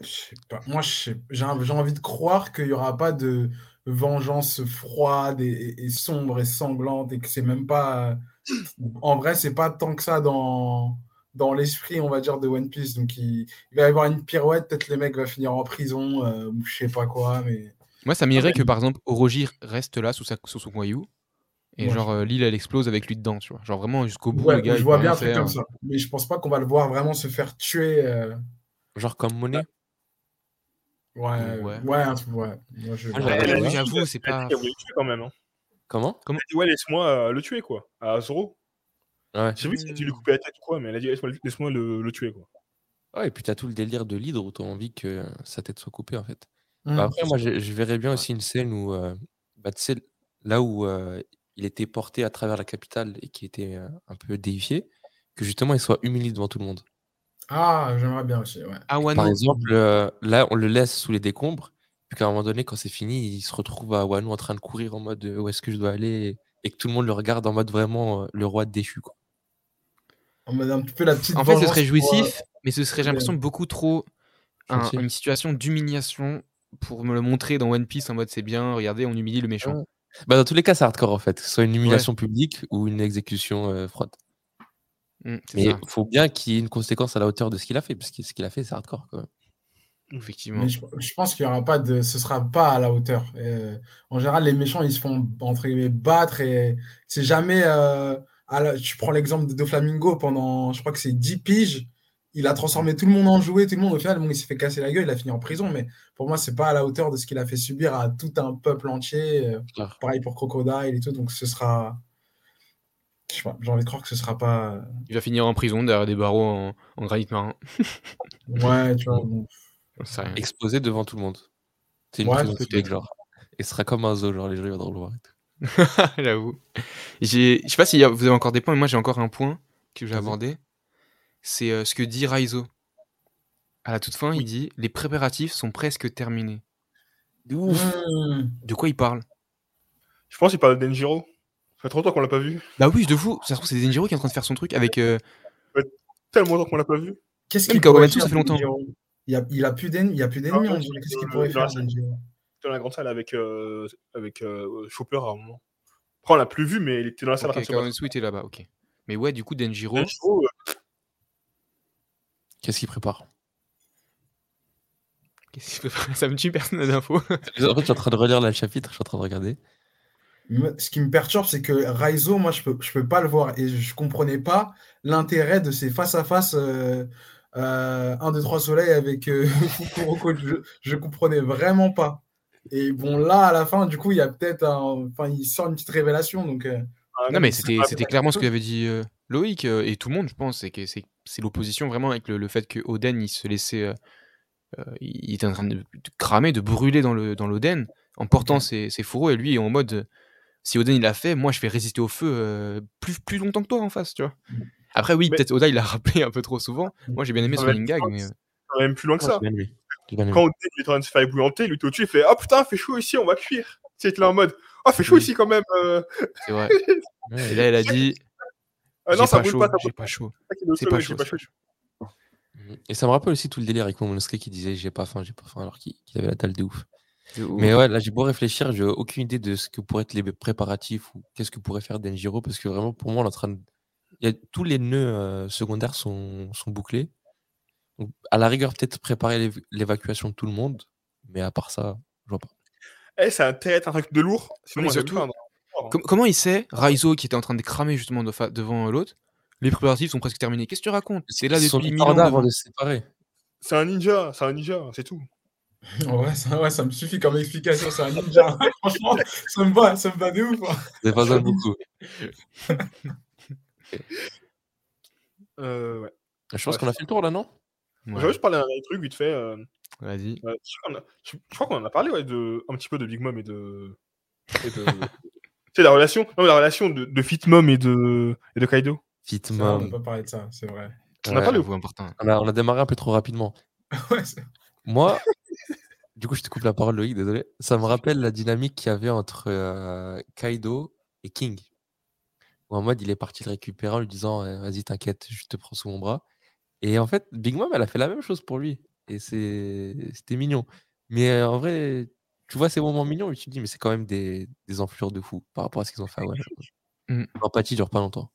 Je sais pas. Moi, je sais- j'ai j'ai envie de croire qu'il n'y aura pas de vengeance froide et, sombre et sanglante et que c'est même pas. En vrai, c'est pas tant que ça dans, dans l'esprit, on va dire, de One Piece. Donc, il, il va y avoir une pirouette. Peut-être le mec va finir en prison euh, ou je sais pas quoi. Mais Moi, ça m'irait que par exemple, Orochi reste là sous, sa, sous son voyou. Et genre, euh, l'île, elle explose avec lui dedans, tu vois. Genre vraiment jusqu'au bout, ouais, le gars. je vois bien un truc comme ça. Mais je pense pas qu'on va le voir vraiment se faire tuer. euh, genre comme monnaie Ouais, Ouais. ouais. Moi, je- a dit- j'avoue, c'est elle a pas- voulait le tuer quand même. Hein. comment? Elle a dit, ouais, laisse-moi euh, le tuer, quoi. À Zoro. ouais J'ai vu si tu lui couper la tête ou quoi, mais elle a dit, laisse-moi le- laisse-moi le, le tuer, quoi. Ouais, et puis t'as tout le délire de l'hydre où t'as envie que sa tête soit coupée en fait. Hmm. Bah, après, moi, je, je verrais bien aussi une scène où, euh, bah, tu sais, là où euh, il était porté à travers la capitale et qui était euh, un peu déifié, que justement il soit humilié devant tout le monde. Ah, j'aimerais bien aussi, ouais. Ah, Par exemple, euh, là, on le laisse sous les décombres, puis qu'à un moment donné, quand c'est fini, il se retrouve à Wano en train de courir en mode euh, où est-ce que je dois aller et que tout le monde le regarde en mode vraiment euh, le roi déchu. Quoi. On mode un petit peu la petite En fait, ce serait pour, euh, jouissif, mais ce serait, j'ai l'impression, beaucoup trop un- une situation d'humiliation pour me le montrer dans One Piece en mode c'est bien, regardez, on humilie le méchant. Bah, dans tous les cas, c'est hardcore en fait, que ce soit une humiliation publique ou une exécution euh, froide. Mm, c'est Mais il faut bien qu'il y ait une conséquence à la hauteur de ce qu'il a fait, parce que ce qu'il a fait, c'est hardcore quand même. effectivement. Mais je, je pense qu'il y aura pas de, ce sera pas à la hauteur. Euh, en général, les méchants, ils se font entre guillemets battre et c'est jamais. euh, à la- tu prends l'exemple de Doflamingo pendant, je crois que c'est 10 piges, il a transformé tout le monde en jouet, tout le monde au final, bon, il s'est fait casser la gueule, il a fini en prison. Mais pour moi, c'est pas à la hauteur de ce qu'il a fait subir à tout un peuple entier. euh, pareil pour Crocodile et tout. Donc ce sera. J'ai envie de croire que ce sera pas. Il va finir en prison derrière des barreaux en, en granit marin. *laughs* Ouais, tu vois. bon. Exposé devant tout le monde. C'est une Ouais, prison publique, genre. Et ce sera comme un zoo, genre les gens ils vont le voir et tout. *laughs* J'avoue. J'ai- Je sais pas si vous avez encore des points, mais moi j'ai encore un point que j'ai abordé. C'est euh, ce que dit Raizo. À la toute fin, il dit Les préparatifs sont presque terminés. Ouf. Hmm. De quoi il parle? Je pense qu'il parle de Denjiro. Ça fait trop longtemps qu'on l'a pas vu. Bah oui, de fou. Ça se trouve, c'est Denjiro qui est en train de faire son truc avec. euh, Tellement longtemps qu'on l'a pas vu. Qu'est-ce qu'il pourrait ça fait longtemps. Il a, il a plus d'ennemis, il y a plus d'ennemis, Ah. Qu'est-ce qu'il pourrait dans faire. Denjiro? dans la grande salle avec, euh, avec euh, Chopper à un moment. Après, on l'a plus vu, mais il était dans la salle Ok. Kawamatsu était là-bas, ok. Mais ouais, du coup, Denjiro. Denjiro, euh, Qu'est-ce qu'il prépare? Qu'est-ce qu'il peut- *laughs* Ça me tue, personne n'a d'infos. En fait, je suis en train de relire le chapitre, je suis en train de regarder. Ce qui me perturbe, c'est que Raizo, moi, je peux, je peux pas le voir. Et je comprenais pas l'intérêt de ces face-à-face euh, euh, 1, 2, 3 soleil avec euh. *laughs* Je, je comprenais vraiment pas. Et bon, là, à la fin, du coup, il y a peut-être un. Enfin, il sort une petite révélation. Donc, euh, Ah, Non, mais c'était c'était clairement ce que avait dit euh, Loïc euh, et tout le monde, je pense. C'est que c'est c'est l'opposition vraiment avec le, le fait que Oden, il se laissait. euh, euh, il était en train de, cramer, de brûler dans le dans l'Oden en portant ses, ses fourreaux. Et lui, est en mode euh, si Oden il l'a fait, moi je vais résister au feu euh, plus, plus longtemps que toi en face, tu vois. Après, oui, Mais- peut-être Oda il l'a rappelé un peu trop souvent. Moi j'ai bien aimé son running gag, mais. euh, quand même plus loin que ça. bien bien. Quand Oden il est en train de se faire ébouillanter, lui, t'es au-dessus, il fait Ah putain, fait chaud ici, on va cuire. Tu sais, il est là en mode Ah, fait chaud Oui. ici quand même. euh. C'est vrai. Et là, elle a dit Ah non, ça pas brûle chaud, pas, ça pas chaud. C'est pas chaud, c'est. Et ça me rappelle aussi tout le délire avec Momonosuke qui disait j'ai pas faim, j'ai pas faim, alors qu'il qu'il avait la dalle de ouf. Mais ouais, là j'ai beau réfléchir, j'ai aucune idée de ce que pourraient être les préparatifs ou qu'est-ce que pourrait faire Denjiro parce que vraiment pour moi on est en train de. Il y a, tous les nœuds euh, secondaires sont, sont bouclés. Donc, à la rigueur, peut-être préparer l'év- l'évacuation de tout le monde, mais à part ça, je vois pas. Eh, ça a intérêt un truc de lourd. Sinon, surtout-. Com- comment il sait, Raizo qui était en train de cramer justement de devant euh, l'autre, les préparatifs sont presque terminés. Qu'est-ce que tu racontes? C'est là mille ans. avant de se séparer. C'est un ninja, c'est un ninja, c'est tout. Ouais, ça, ouais, ça me suffit comme explication. C'est un ninja. *laughs* Franchement, ça me va, ça me va de ouf. hein. C'est pas ça beaucoup. *laughs* Euh, ouais. Je pense Ouais, qu'on a fait le tour là, non? Ouais, Je vais juste parler d'un truc vite fait. euh, Vas-y. euh, je crois qu'on en a parlé ouais, de, un petit peu de Big Mom et de. et de- *laughs* tu sais, la relation, non, la relation de, de Fit Mom et de, et de Kaido. C'est vrai, on n'a pas parlé de ça, c'est vrai. On a pas le- important. On a, on a démarré un peu trop rapidement. Ouais, c'est- Moi, du coup, je te coupe la parole, Loïc, désolé. Ça me rappelle la dynamique qu'il y avait entre euh, Kaido et King. Où en mode, il est parti le récupérer en lui disant euh, Vas-y, t'inquiète, je te prends sous mon bras. Et en fait, Big Mom, elle a fait la même chose pour lui. Et c'est- c'était mignon. Mais euh, en vrai, tu vois ces moments mignons et tu te dis Mais c'est quand même des, des enflures de fou par rapport à ce qu'ils ont fait. Ouais. Mm. L'empathie dure pas longtemps.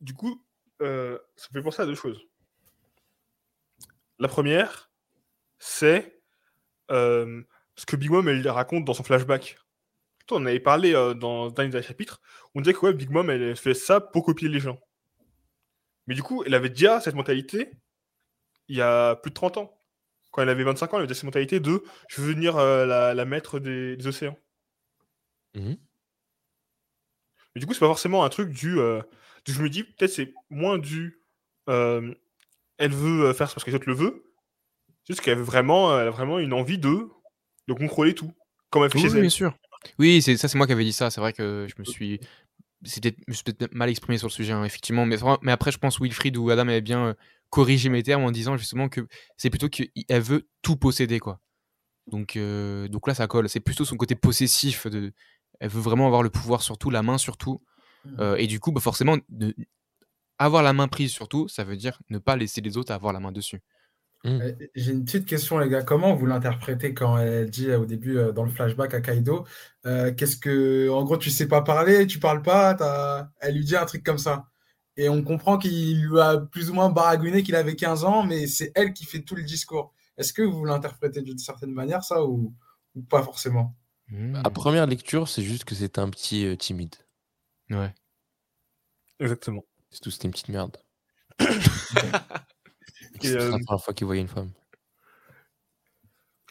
Du coup, euh, ça me fait penser à deux choses. La première, c'est euh, ce que Big Mom elle raconte dans son flashback. On en avait parlé euh, dans dans un des chapitres. On disait que ouais, Big Mom elle fait ça pour copier les gens. Mais du coup, elle avait déjà cette mentalité il y a plus de 30 ans. Quand elle avait 25 ans, elle avait déjà cette mentalité de je veux devenir euh, la, la maître des, des océans. Mhm. Mais du coup, c'est pas forcément un truc du. du- je me dis, peut-être c'est moins du. elle veut faire ça parce que les autres le veut. Juste qu'elle veut vraiment, euh, elle a vraiment une envie de, de contrôler tout. Comme elle fait Oui, chez oui, elle. bien sûr. Oui, c'est ça, c'est moi qui avais dit ça. C'est vrai que je me suis, c'est peut-être, mal exprimé sur le sujet, hein, effectivement. Mais, après, je pense Wilfried ou Adam avaient bien euh, corrigé mes termes en disant justement que c'est plutôt qu'elle veut tout posséder, quoi. Donc, euh, donc là, ça colle. C'est plutôt son côté possessif. De, elle veut vraiment avoir le pouvoir sur tout, la main sur tout. Euh, et du coup, bah, forcément, de- avoir la main prise sur tout, ça veut dire ne pas laisser les autres avoir la main dessus. Euh, J'ai une petite question, les gars. Comment vous l'interprétez quand elle dit euh, au début euh, dans le flashback à Kaido euh, Qu'est-ce que. En gros, tu sais pas parler, tu parles pas, t'as- elle lui dit un truc comme ça. Et on comprend qu'il lui a plus ou moins baragouiné qu'il avait 15 ans, mais c'est elle qui fait tout le discours. Est-ce que vous l'interprétez d'une certaine manière, ça, ou, ou pas forcément? Hmm. À première lecture, c'est juste que c'était un petit euh, timide. Ouais. Exactement. C'est tout, c'était une petite merde. *laughs* *laughs* Et, C'était euh, la première fois qu'il voyait une femme.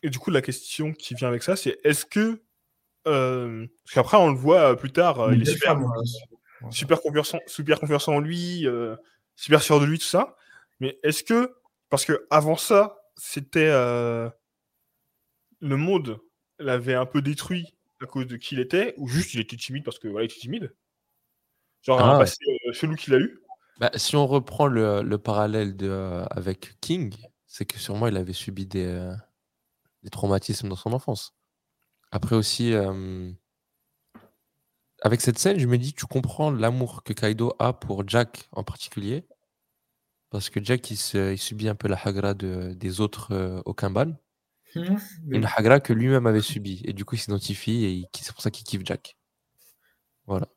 Et du coup, la question qui vient avec ça, c'est est-ce que. euh, parce qu'après, on le voit euh, plus tard, euh, il est super, femme, en plus. Ouais. super, confiance en, super confiance en lui, euh, super sûr de lui, tout ça. Mais est-ce que. Parce que avant ça, c'était. euh, le monde l'avait un peu détruit à cause de qui il était, ou juste il était timide parce que voilà, il était timide Genre un Ah. passé euh, chelou qu'il a eu Bah, si on reprend le, le parallèle de, euh, avec King, c'est que sûrement il avait subi des, euh, des traumatismes dans son enfance. Après aussi, euh, avec cette scène, je me dis, tu comprends l'amour que Kaido a pour Jack en particulier. Parce que Jack, il, se- il subit un peu la hagra de- des autres euh, Okanban. Hmm, mais- Une hagra que lui-même avait subie. Et du coup, il s'identifie et c'est pour ça qu'il kiffe Jack. Voilà.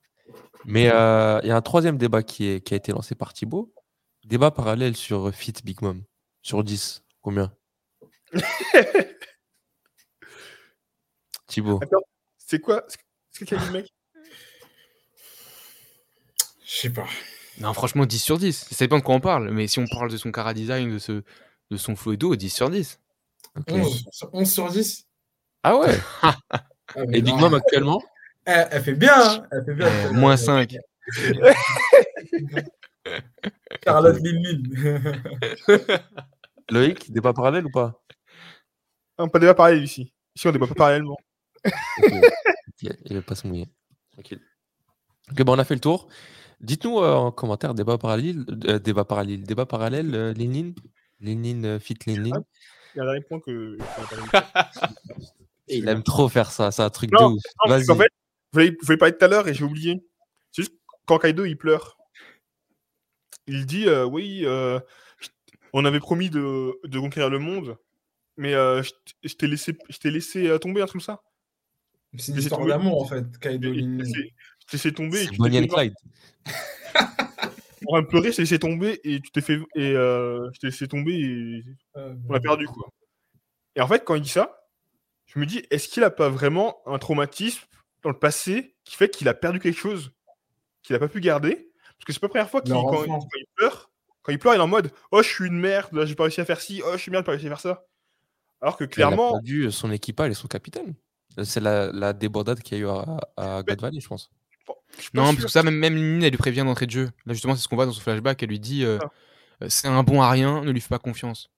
Mais euh, il y a un troisième débat qui, est, qui a été lancé par Thibaut. Débat parallèle sur Fit Big Mom. Sur 10. Combien? Thibaut. Attends, c'est quoi? C'est quel mec? Je sais pas. Non, franchement, 10 sur 10. Ça dépend de quoi on parle. Mais si on parle de son cara design, de, ce, de son flow et d'eau, 10 sur 10. Ok. 11, 11 sur 10. Ah ouais. *laughs* Ah, Et Big. Mom actuellement? Elle, elle fait bien. hein. Elle fait bien. Euh, moins 5. Carlotte Lille Loïc, débat parallèle ou pas? Non, pas débat parallèle ici. Ici, on débat pas parallèlement. Ok, *laughs* ok, Il va pas se mouiller. Tranquille. Ok, bon, on a fait le tour. Dites-nous euh, en commentaire débat parallèle, euh, débat parallèle, débat parallèle, euh, Lénine, Lénine euh, fit Lénine. Il y a un dernier point que. *laughs* Il aime trop faire ça, c'est un truc Non, de ouf. Vas-y. fait, vous voulez, vous voulez parler tout à l'heure et j'ai oublié. C'est juste quand Kaido il pleure. Il dit euh, oui, euh, je- on avait promis de, de conquérir le monde, mais euh, je je t'ai laissé, je tomber un truc comme ça. C'est une histoire d'amour en fait, Kaido Je t'ai laissé- je tomber. et C'est tu Bonnie t'es and fait- Clyde. Train de pleurer, je t'ai laissé tomber et tu t'es fait et euh, je t'ai laissé tomber et Euh, on a perdu quoi. Et en fait, quand il dit ça, je me dis, est-ce qu'il a pas vraiment un traumatisme dans le passé qui fait qu'il a perdu quelque chose qu'il a pas pu garder Parce que c'est pas la première fois qu'il quand, quand il pleure, quand il pleure, il est en mode, oh je suis une merde, là, j'ai pas réussi à faire ci, oh je suis merde, j'ai pas réussi à faire ça. Alors que Il a clairement, perdu son équipage et son capitaine. C'est la, la débordade qu'il y a eu à, à God Valley, je pense. je Non, parce que ça, même, même Lynn, elle lui prévient d'entrée de jeu. Là, justement, c'est ce qu'on voit dans son flashback. Elle lui dit euh, Ah. euh, C'est un bon à rien, ne lui fais pas confiance.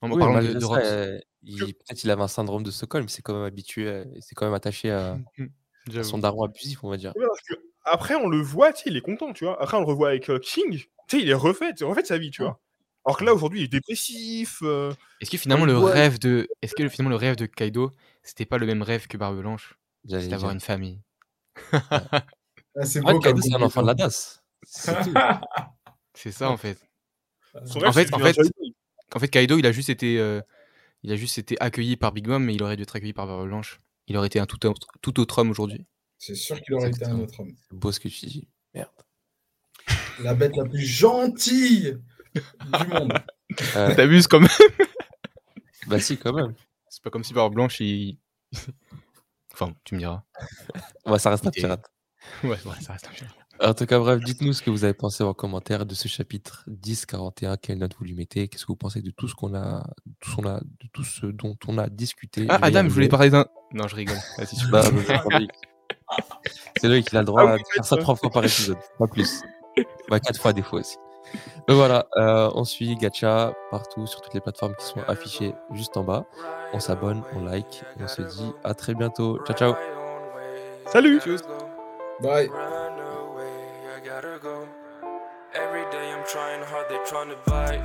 En Oui, parlant de, de ça, Rox. euh, il- peut-être il avait un syndrome de Stockholm, il s'est quand même habitué, euh, s'est quand même attaché à, à J'avoue. Son daron abusif, on va dire. Après, on le voit, il est content, tu vois. Après, on le revoit avec euh, King, tu sais, il est refait, il refait de sa vie, tu vois. Alors que là, aujourd'hui, il est dépressif. euh, Est-ce que finalement le voit- rêve de, est-ce que finalement le rêve de Kaido, c'était pas le même rêve que Barbe Blanche, c'est d'avoir une famille. ah, c'est Kaido, c'est un enfant de la. DAS. C'est ça en fait. son En fait-. En fait, Kaido, il a juste été, euh, il a juste été accueilli par Big Mom, mais il aurait dû être accueilli par Barbe Blanche. Il aurait été un tout autre, tout autre homme aujourd'hui. C'est sûr qu'il aurait été un autre homme. C'est beau ce que tu dis. Merde. La bête la plus gentille du monde. *laughs* Euh, T'abuses quand même. *laughs* bah si, quand même. C'est pas comme si Barbe Blanche, il. *laughs* enfin, tu me diras. Ouais, ça reste un pirate. Ouais, ouais, ça reste un film. En tout cas, bref, dites-nous ce que vous avez pensé en commentaire de ce chapitre 10-41. Quelle note vous lui mettez? Qu'est-ce que vous pensez de tout ce qu'on a, tout, ce qu'on a- de tout ce dont on a discuté? Ah, Adam, je voulais parler d'un. Non, je rigole. *laughs* Bah, c'est Loïc qui a le droit Ah oui, de faire ça trois fois par épisode, pas plus. Bah, quatre fois des fois aussi. Donc voilà, euh, on suit Gacha partout sur toutes les plateformes qui sont affichées juste en bas. On s'abonne, on like et on se dit à très bientôt. Ciao ciao. Salut Bye. trying to bite.